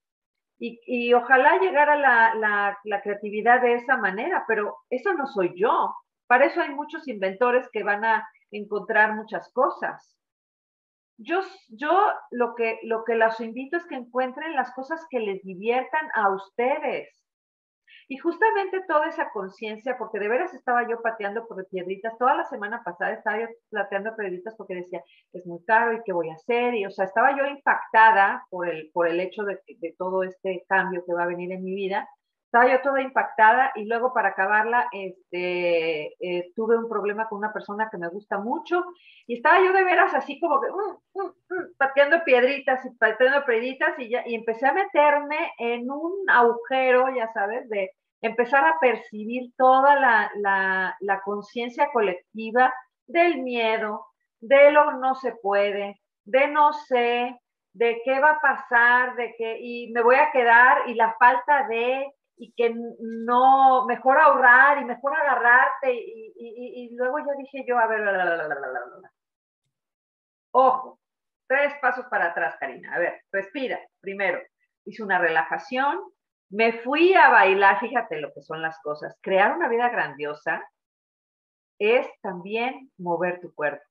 Y, ojalá llegara la, la, creatividad de esa manera, pero eso no soy yo. Para eso hay muchos inventores que van a encontrar muchas cosas. Yo, yo lo, que, lo que las invito es que encuentren las cosas que les diviertan a ustedes. Y justamente toda esa conciencia, porque de veras estaba yo pateando por piedritas, toda la semana pasada estaba yo pateando piedritas porque decía, es muy caro y qué voy a hacer, y o sea, estaba yo impactada por el, por el hecho de todo este cambio que va a venir en mi vida, estaba yo toda impactada y luego para acabarla este, eh, tuve un problema con una persona que me gusta mucho y estaba yo de veras así como que mm, mm, mm, pateando piedritas y pateando piedritas y, ya, y empecé a meterme en un agujero, ya sabes, de empezar a percibir toda la, la, la conciencia colectiva del miedo, de lo no se puede, de no sé, de qué va a pasar, de qué, y me voy a quedar, y la falta de, y que no, mejor ahorrar y mejor agarrarte. Y, y, luego ya dije yo, a ver, ojo, tres pasos para atrás, Karina. A ver, respira. Primero, hice una relajación, me fui a bailar, fíjate lo que son las cosas. Crear una vida grandiosa es también mover tu cuerpo.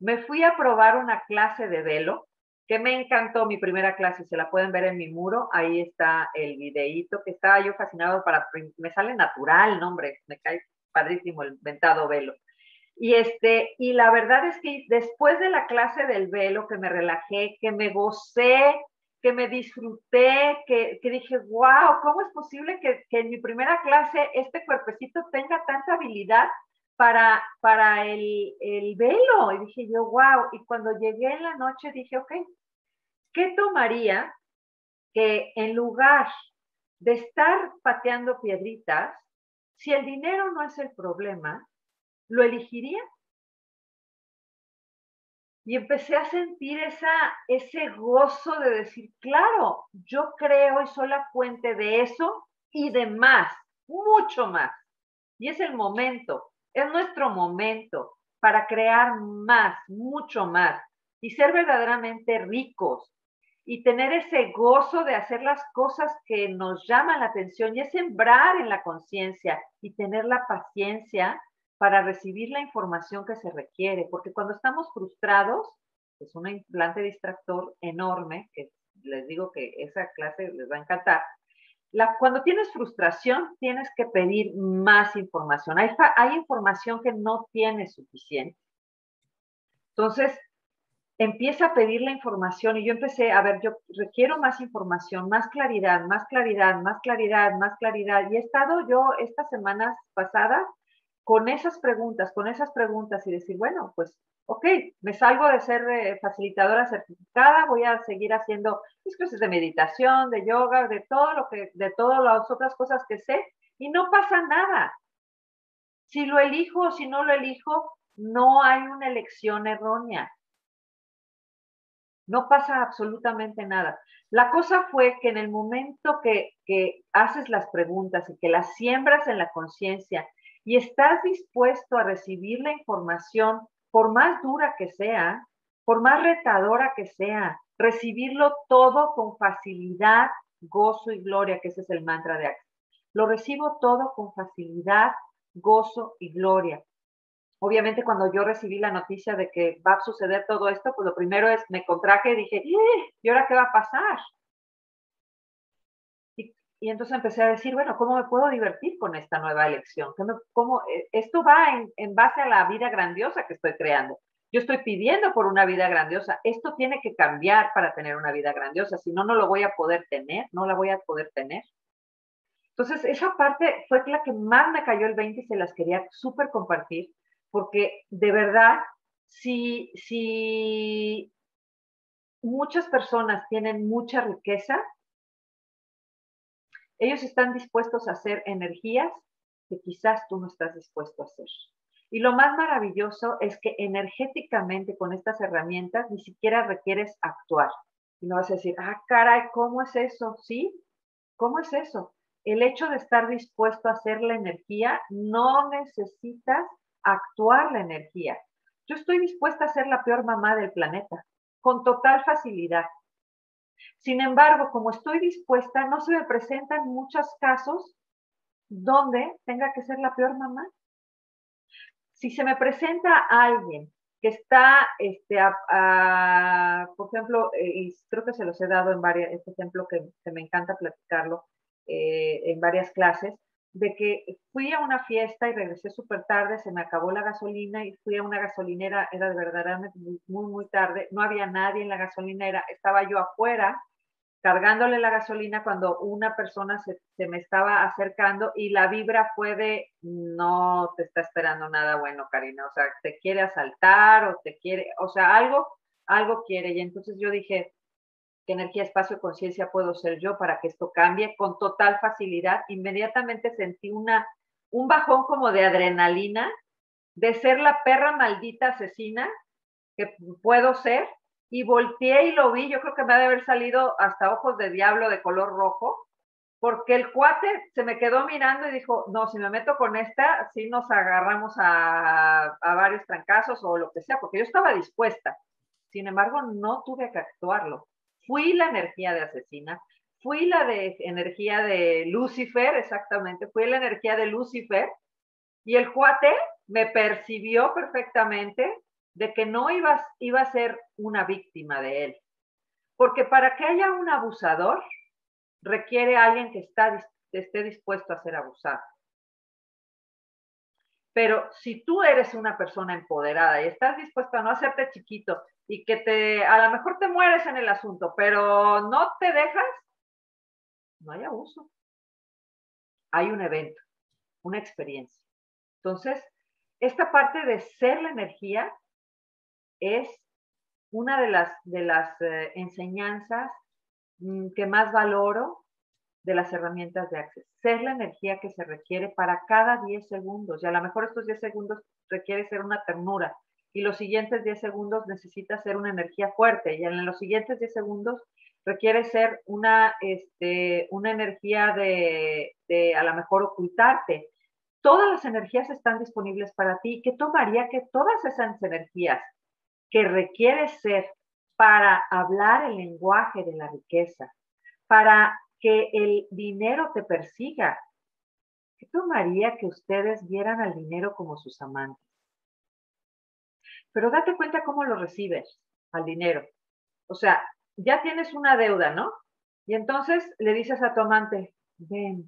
Me fui a probar una clase de velo que me encantó mi primera clase, se la pueden ver en mi muro, ahí está el videíto, que estaba yo fascinado para, me sale natural, no hombre, me cae padrísimo el ventado velo. Y este, y la verdad es que después de la clase del velo, que me relajé, que me gocé, que me disfruté, que, que dije, wow, ¿cómo es posible que, que, en mi primera clase este cuerpecito tenga tanta habilidad para, para el, el, velo. Y dije yo, wow. Y cuando llegué en la noche dije, ok, ¿qué tomaría que en lugar de estar pateando piedritas, si el dinero no es el problema, ¿lo elegiría? Y empecé a sentir esa, ese gozo de decir, claro, yo creo y soy la fuente de eso y de más, mucho más. Y es el momento, es nuestro momento para crear más, mucho más y ser verdaderamente ricos y tener ese gozo de hacer las cosas que nos llaman la atención y es sembrar en la conciencia y tener la paciencia para recibir la información que se requiere, porque cuando estamos frustrados, es un implante distractor enorme, que les digo que esa clase les va a encantar. La, cuando tienes frustración, tienes que pedir más información. Hay, hay información que no tienes suficiente. Entonces, empieza a pedir la información y yo empecé, a ver, yo requiero más información, más claridad, más claridad, más claridad, más claridad. Y he estado yo estas semanas pasadas con esas preguntas, con esas preguntas y decir, bueno, pues, ok, me salgo de ser eh, facilitadora certificada, voy a seguir haciendo mis clases de meditación, de yoga, de todo lo que, de todas las otras cosas que sé y no pasa nada. Si lo elijo o si no lo elijo, no hay una elección errónea. No pasa absolutamente nada. La cosa fue que en el momento que, que haces las preguntas y que las siembras en la conciencia y estás dispuesto a recibir la información, por más dura que sea, por más retadora que sea, recibirlo todo con facilidad, gozo y gloria, que ese es el mantra de Axel. Lo recibo todo con facilidad, gozo y gloria. Obviamente cuando yo recibí la noticia de que va a suceder todo esto, pues lo primero es, me contraje y dije, ¿y ahora qué va a pasar? Y entonces empecé a decir, bueno, ¿cómo me puedo divertir con esta nueva elección? ¿Cómo, eh, esto va en, base a la vida grandiosa que estoy creando. Yo estoy pidiendo por una vida grandiosa. Esto tiene que cambiar para tener una vida grandiosa. Si no, no lo voy a poder tener, no la voy a poder tener. Entonces, esa parte fue la que más me cayó el 20 y se las quería súper compartir, porque de verdad, si, si muchas personas tienen mucha riqueza, ellos están dispuestos a hacer energías que quizás tú no estás dispuesto a hacer. Y lo más maravilloso es que energéticamente con estas herramientas ni siquiera requieres actuar. Y no vas a decir, ah, caray, ¿cómo es eso? ¿Sí? ¿Cómo es eso? El hecho de estar dispuesto a hacer la energía, no necesitas actuar la energía. Yo estoy dispuesta a ser la peor mamá del planeta, con total facilidad. Sin embargo, como estoy dispuesta, no se me presentan muchos casos donde tenga que ser la peor mamá. Si se me presenta alguien que está, este, por ejemplo, eh, y creo que se los he dado en varias, este ejemplo que, me encanta platicarlo eh, en varias clases, de que fui a una fiesta y regresé súper tarde, se me acabó la gasolina y fui a una gasolinera, era de muy, muy, muy tarde, no había nadie en la gasolinera, estaba yo afuera cargándole la gasolina cuando una persona se, se, me estaba acercando y la vibra fue de no te está esperando nada bueno, Karina, o sea, te quiere asaltar o te quiere, o sea, algo, algo quiere. Y entonces yo dije, qué energía, espacio, conciencia puedo ser yo para que esto cambie con total facilidad. Inmediatamente sentí una, un bajón como de adrenalina de ser la perra maldita asesina que puedo ser y volteé y lo vi, yo creo que me ha de haber salido hasta ojos de diablo de color rojo, porque el cuate se me quedó mirando y dijo, no, si me meto con esta, sí nos agarramos a, a varios trancazos o lo que sea, porque yo estaba dispuesta. Sin embargo, no tuve que actuarlo fui la energía de asesina, fui la de energía de Lucifer, exactamente, fui la energía de Lucifer, y el cuate me percibió perfectamente de que no iba, iba a ser una víctima de él. Porque para que haya un abusador, requiere alguien que está, esté dispuesto a ser abusado. Pero si tú eres una persona empoderada y estás dispuesto a no hacerte chiquito y que te, a lo mejor te mueres en el asunto, pero no te dejas, no hay abuso. Hay un evento, una experiencia. Entonces, esta parte de ser la energía es una de las, de las eh, enseñanzas mm, que más valoro de las herramientas de Access. Ser la energía que se requiere para cada 10 segundos. Y a lo mejor estos 10 segundos requiere ser una ternura. Y los siguientes 10 segundos necesita ser una energía fuerte. Y en los siguientes 10 segundos requiere ser una, este, una energía de, de a lo mejor ocultarte. Todas las energías están disponibles para ti. ¿Qué tomaría que todas esas energías que requiere ser para hablar el lenguaje de la riqueza, para que el dinero te persiga. ¿Qué tomaría que ustedes vieran al dinero como sus amantes? Pero date cuenta cómo lo recibes al dinero. O sea, ya tienes una deuda, ¿no? Y entonces le dices a tu amante, ven,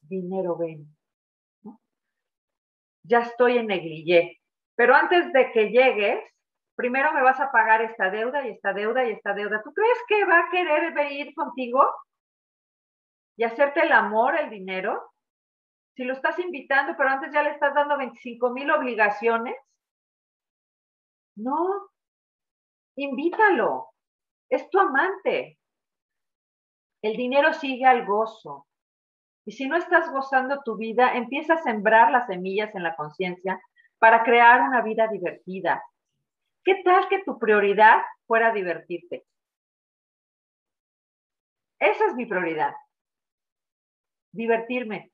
dinero, ven. Ya estoy en negligé. Pero antes de que llegues, primero me vas a pagar esta deuda y esta deuda y esta deuda. ¿Tú crees que va a querer venir contigo y hacerte el amor, el dinero? Si lo estás invitando, pero antes ya le estás dando 25 mil obligaciones. No, invítalo. Es tu amante. El dinero sigue al gozo. Y si no estás gozando tu vida, empieza a sembrar las semillas en la conciencia para crear una vida divertida, ¿Qué tal que tu prioridad fuera divertirte? Esa es mi prioridad. Divertirme.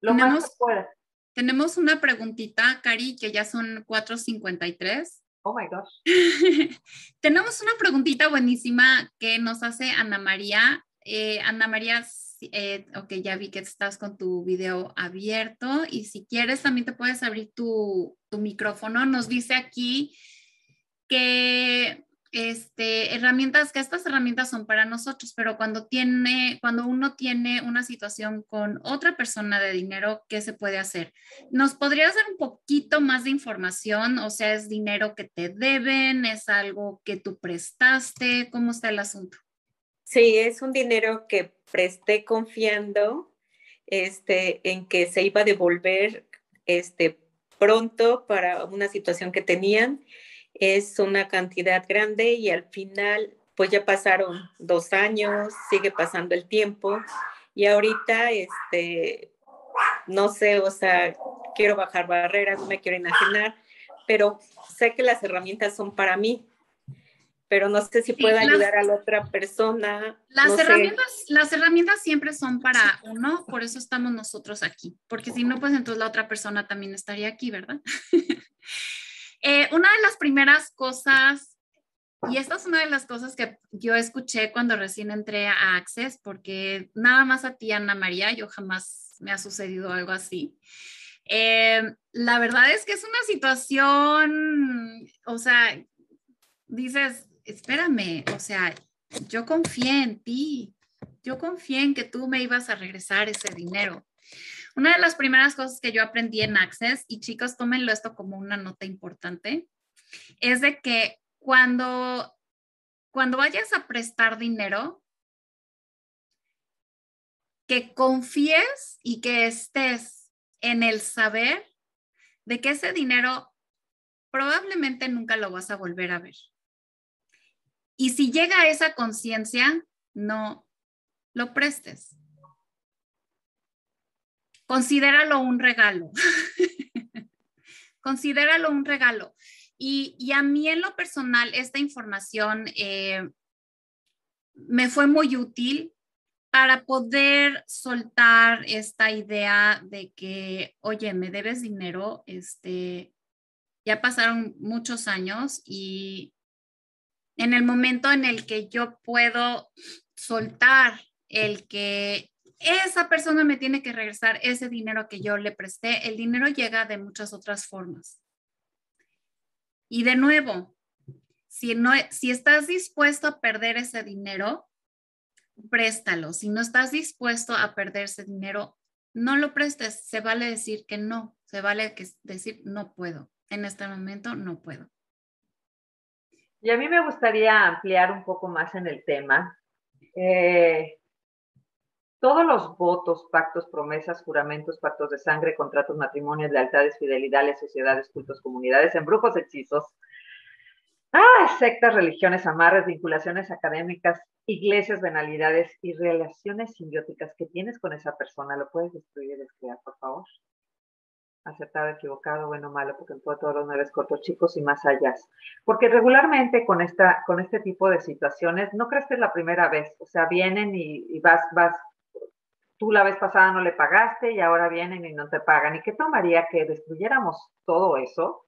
Lo más que pueda. Tenemos una preguntita, Cari, que ya son 4.53. Oh my gosh. <laughs> tenemos una preguntita buenísima que nos hace Ana María. Eh, Ana María, eh, ok, ya vi que estás con tu video abierto y si quieres también te puedes abrir tu, tu micrófono. Nos dice aquí que este, herramientas, que estas herramientas son para nosotros, pero cuando tiene, cuando uno tiene una situación con otra persona de dinero, ¿qué se puede hacer? ¿Nos podrías dar un poquito más de información? O sea, ¿es dinero que te deben? ¿Es algo que tú prestaste? ¿Cómo está el asunto? Sí, es un dinero que presté confiando este, en que se iba a devolver este, pronto para una situación que tenían es una cantidad grande y al final, pues ya pasaron dos años, sigue pasando el tiempo y ahorita, este, no sé, o sea, quiero bajar barreras, no me quiero imaginar, pero sé que las herramientas son para mí, pero no sé si puedo ayudar a la otra persona. Las, herramientas, las herramientas siempre son para uno, por eso estamos nosotros aquí, porque si no, pues entonces la otra persona también estaría aquí, ¿verdad? <laughs> Eh, una de las primeras cosas, y esta es una de las cosas que yo escuché cuando recién entré a Access, porque nada más a ti, Ana María, yo jamás me ha sucedido algo así. Eh, la verdad es que es una situación, o sea, dices, espérame, o sea, yo confié en ti, yo confié en que tú me ibas a regresar ese dinero. Una de las primeras cosas que yo aprendí en Access, y chicos, tómenlo esto como una nota importante, es de que cuando, cuando vayas a prestar dinero, que confíes y que estés en el saber de que ese dinero probablemente nunca lo vas a volver a ver. Y si llega a esa conciencia, no lo prestes considéralo un regalo. <laughs> considéralo un regalo. Y, a mí en lo personal, esta información eh, me fue muy útil para poder soltar esta idea de que, oye, me debes dinero, este, ya pasaron muchos años y en el momento en el que yo puedo soltar el que esa persona me tiene que regresar ese dinero que yo le presté. El dinero llega de muchas otras formas. Y de nuevo, si, no, si estás dispuesto a perder ese dinero, préstalo. Si no estás dispuesto a perder ese dinero, no lo prestes. Se vale decir que no. Se vale decir no puedo. En este momento no puedo. Y a mí me gustaría ampliar un poco más en el tema. Eh, todos los votos, pactos, promesas, juramentos, pactos de sangre, contratos, matrimonios, lealtades, fidelidades, sociedades, cultos, comunidades, embrujos, hechizos, ah, sectas, religiones, amarres, vinculaciones académicas iglesias, venalidades y relaciones simbióticas que tienes con esa persona, lo puedes destruir y descrear, por favor. Acertado, equivocado, bueno, malo, porque en todos los nueve cortos chicos y más allá. Porque regularmente con, esta, con este tipo de situaciones, no crees que es la primera vez, o sea, vienen y, y vas, vas, tú la vez pasada no le pagaste y ahora vienen y no te pagan. ¿Y qué tomaría que destruyéramos todo eso?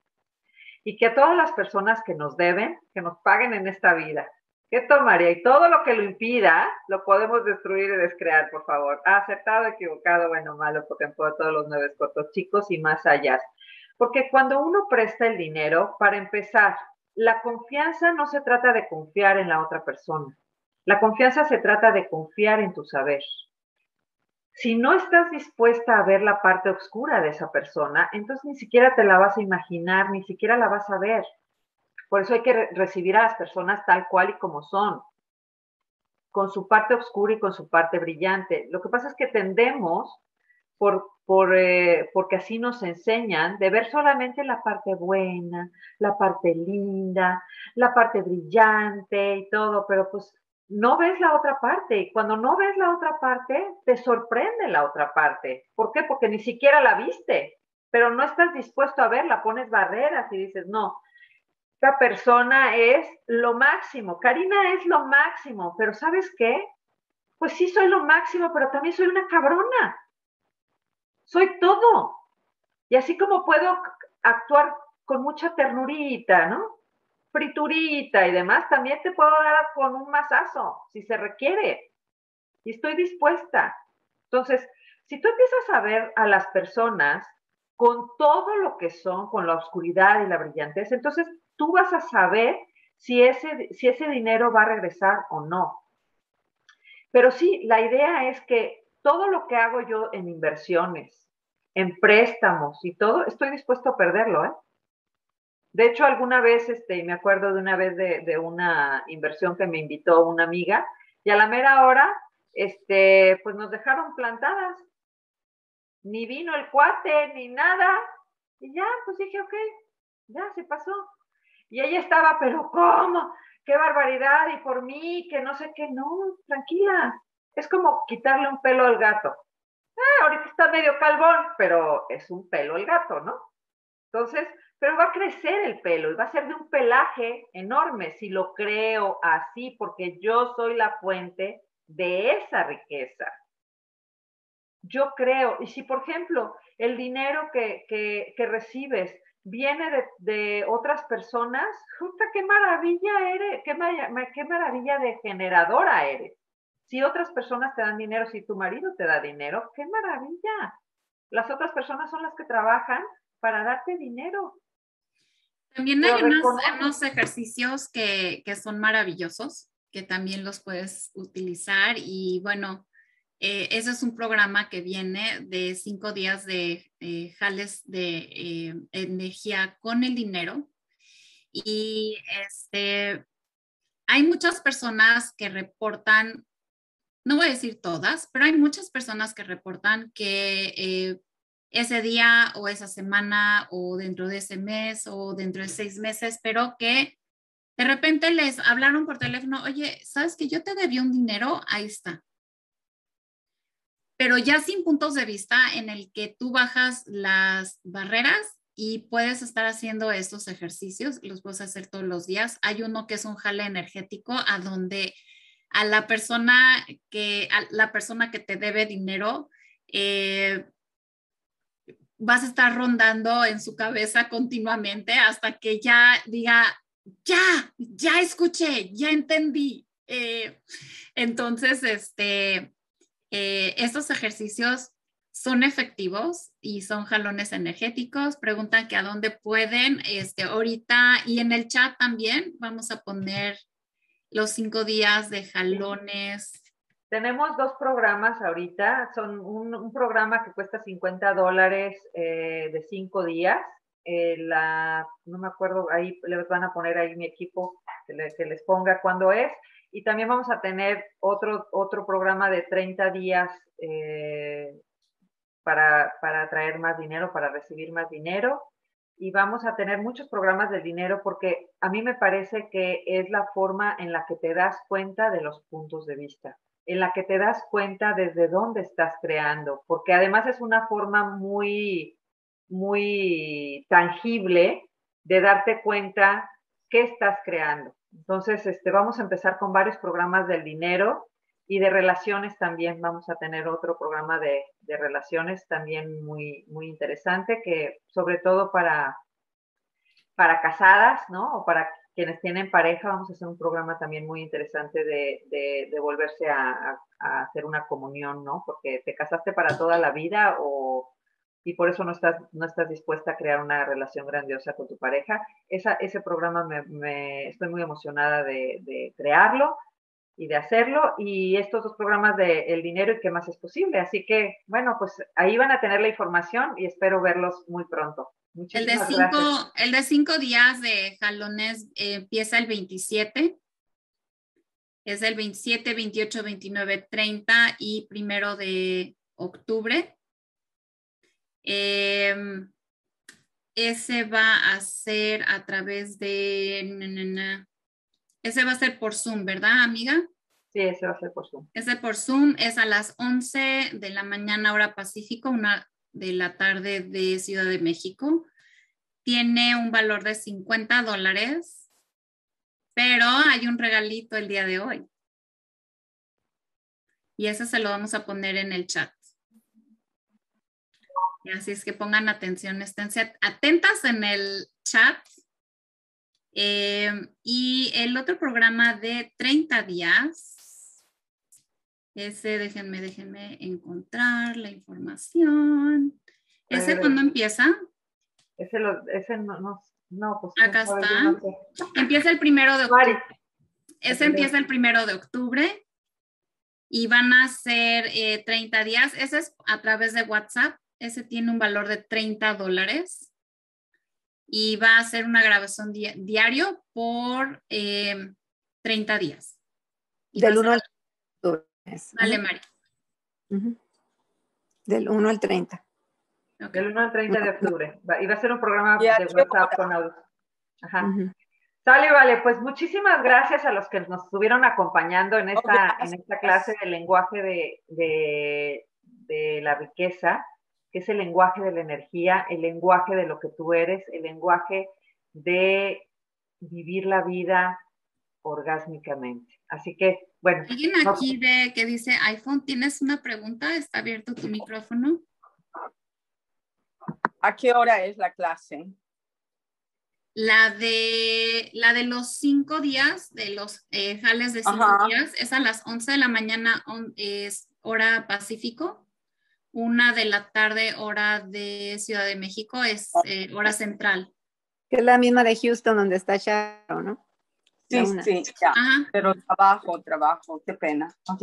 Y que a todas las personas que nos deben, que nos paguen en esta vida, ¿Qué tomaría? Y todo lo que lo impida, lo podemos destruir y descrear, por favor. acertado, equivocado, bueno, malo, porque en todos los nueve cortos chicos y más allá. Porque cuando uno presta el dinero, para empezar, la confianza no se trata de confiar en la otra persona. La confianza se trata de confiar en tu saber. Si no estás dispuesta a ver la parte oscura de esa persona, entonces ni siquiera te la vas a imaginar, ni siquiera la vas a ver. Por eso hay que recibir a las personas tal cual y como son, con su parte oscura y con su parte brillante. Lo que pasa es que tendemos, por, por, eh, porque así nos enseñan, de ver solamente la parte buena, la parte linda, la parte brillante y todo, pero pues no ves la otra parte. Y cuando no ves la otra parte, te sorprende la otra parte. ¿Por qué? Porque ni siquiera la viste, pero no estás dispuesto a verla, pones barreras y dices, no, esta persona es lo máximo, Karina es lo máximo, pero ¿sabes qué? Pues sí soy lo máximo, pero también soy una cabrona. Soy todo. Y así como puedo actuar con mucha ternurita, ¿no? Friturita y demás, también te puedo dar con un masazo, si se requiere. Y estoy dispuesta. Entonces, si tú empiezas a ver a las personas con todo lo que son, con la oscuridad y la brillantez, entonces tú vas a saber si ese, si ese dinero va a regresar o no. Pero sí, la idea es que todo lo que hago yo en inversiones, en préstamos y todo, estoy dispuesto a perderlo, ¿eh? De hecho, alguna vez, este, me acuerdo de una vez de, una inversión que me invitó una amiga, y a la mera hora, este, pues nos dejaron plantadas. Ni vino el cuate, ni nada. Y ya, pues dije, ok, ya se pasó. Y ella estaba, pero ¿cómo? ¡Qué barbaridad! Y por mí, que no sé qué, no, tranquila. Es como quitarle un pelo al gato. Ah, ahorita está medio calvón, pero es un pelo el gato, ¿no? Entonces, pero va a crecer el pelo y va a ser de un pelaje enorme si lo creo así, porque yo soy la fuente de esa riqueza. Yo creo, y si por ejemplo el dinero que, que, que recibes viene de, otras personas, justa qué maravilla eres, qué, qué maravilla de generadora eres. Si otras personas te dan dinero, si tu marido te da dinero, qué maravilla. Las otras personas son las que trabajan para darte dinero. También hay unos, ejercicios que, que son maravillosos, que también los puedes utilizar y bueno, eh, ese es un programa que viene de cinco días de eh, jales de eh, energía con el dinero. Y este, hay muchas personas que reportan, no voy a decir todas, pero hay muchas personas que reportan que ese día o esa semana o dentro de ese mes o dentro de seis meses, pero que de repente les hablaron por teléfono, oye, ¿sabes que yo te debí un dinero? Ahí está pero ya sin puntos de vista en el que tú bajas las barreras y puedes estar haciendo estos ejercicios, los puedes hacer todos los días. Hay uno que es un jale energético a donde a la persona que, a la persona que te debe dinero, eh, vas a estar rondando en su cabeza continuamente hasta que ya diga, ya, ya escuché, ya entendí. Eh, entonces, este, eh, estos ejercicios son efectivos y son jalones energéticos. Preguntan que a dónde pueden. Este, ahorita y en el chat también vamos a poner los cinco días de jalones. Tenemos dos programas ahorita. Son un, programa que cuesta 50 dólares eh, de cinco días. Eh, la, no me acuerdo, ahí les van a poner ahí mi equipo que, que les ponga cuándo es. Y también vamos a tener otro, otro programa de 30 días eh, para, para traer más dinero, para recibir más dinero. y vamos a tener muchos programas del dinero porque a mí me parece que es la forma en la que te das cuenta de los puntos de vista, en la que te das cuenta desde dónde estás creando, porque además es una forma muy, muy tangible de darte cuenta qué estás creando. Entonces, este, vamos a empezar con varios programas del dinero y de relaciones también. Vamos a tener otro programa de, de relaciones también muy, muy interesante, que sobre todo para, para casadas, ¿no? O para quienes tienen pareja, vamos a hacer un programa también muy interesante de, de, volverse a, a, hacer una comunión, ¿no? Porque te casaste para toda la vida o, y por eso no estás, no estás dispuesta a crear una relación grandiosa con tu pareja. Esa, ese programa me, me estoy muy emocionada de, de, crearlo y de hacerlo. Y estos dos programas de El Dinero y qué más es posible. Así que, bueno, pues ahí van a tener la información y espero verlos muy pronto. El de, cinco, el de cinco días de jalones eh, empieza el 27. Es el 27, 28, 29, 30 y primero de octubre. Eh, ese va a ser a través de... Ese va a ser por Zoom, ¿verdad, amiga? Sí, ese va a ser por Zoom. Ese por Zoom es a las 11 de la mañana hora Pacífico, una de la tarde de Ciudad de México. Tiene un valor de 50 dólares, pero hay un regalito el día de hoy. Y ese se lo vamos a poner en el chat. Así es que pongan atención, estén atentas en el chat. Eh, y el otro programa de 30 días, ese déjenme, déjenme encontrar la información. ¿Ese cuándo empieza? Ese, ese no, no, no, pues. Acá está. Empieza el primero de octubre. Ese empieza el primero de octubre y van a ser 30 eh, días. Ese es a través de WhatsApp. Ese tiene un valor de 30 dólares y va a ser una grabación diario por 30 eh, días. Del 1 al 30. Dale, Mari. Del 1 al 30. Del 1 al 30 de octubre. Y va a ser un programa de WhatsApp con audio. Ajá. Sale, vale, pues muchísimas gracias a los que nos estuvieron acompañando en esta, en esta clase del lenguaje de, de, de la riqueza que es el lenguaje de la energía, el lenguaje de lo que tú eres, el lenguaje de vivir la vida orgásmicamente. Así que, bueno. Alguien aquí de que dice iPhone, ¿tienes una pregunta? ¿Está abierto tu micrófono? ¿A qué hora es la clase? La de, la de los cinco días, de los eh, jales de cinco días, es a las 11 de la mañana, es hora Pacífico una de la tarde, hora de Ciudad de México, es eh, hora central. Que es la misma de Houston, donde está Charo, ¿no? Sí, sí, ya. Pero trabajo, trabajo, qué pena. Ok.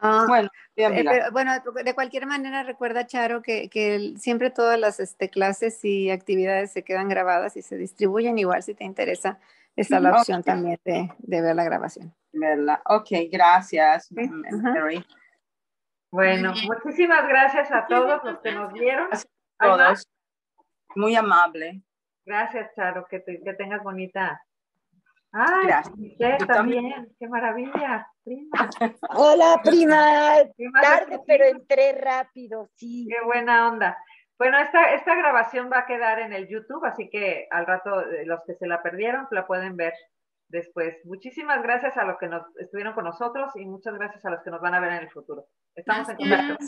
Ah, bueno, eh, bueno, de cualquier manera recuerda, Charo, que, que siempre todas las este, clases y actividades se quedan grabadas y se distribuyen igual si te interesa. Está la opción también de, de, ver la grabación. Verla. Ok, gracias. Bueno, muchísimas gracias a todos los que nos vieron. todos. Muy amable. Gracias, Charo, que, que tengas bonita. Ay, gracias. también. qué maravilla, prima. <laughs> Hola, prima. Tarde, pero entré rápido, sí. Qué buena onda. Bueno, esta, esta grabación va a quedar en el YouTube, así que al rato eh, los que se la perdieron la pueden ver después. Muchísimas gracias a los que nos estuvieron con nosotros y muchas gracias a los que nos van a ver en el futuro. Estamos en contacto.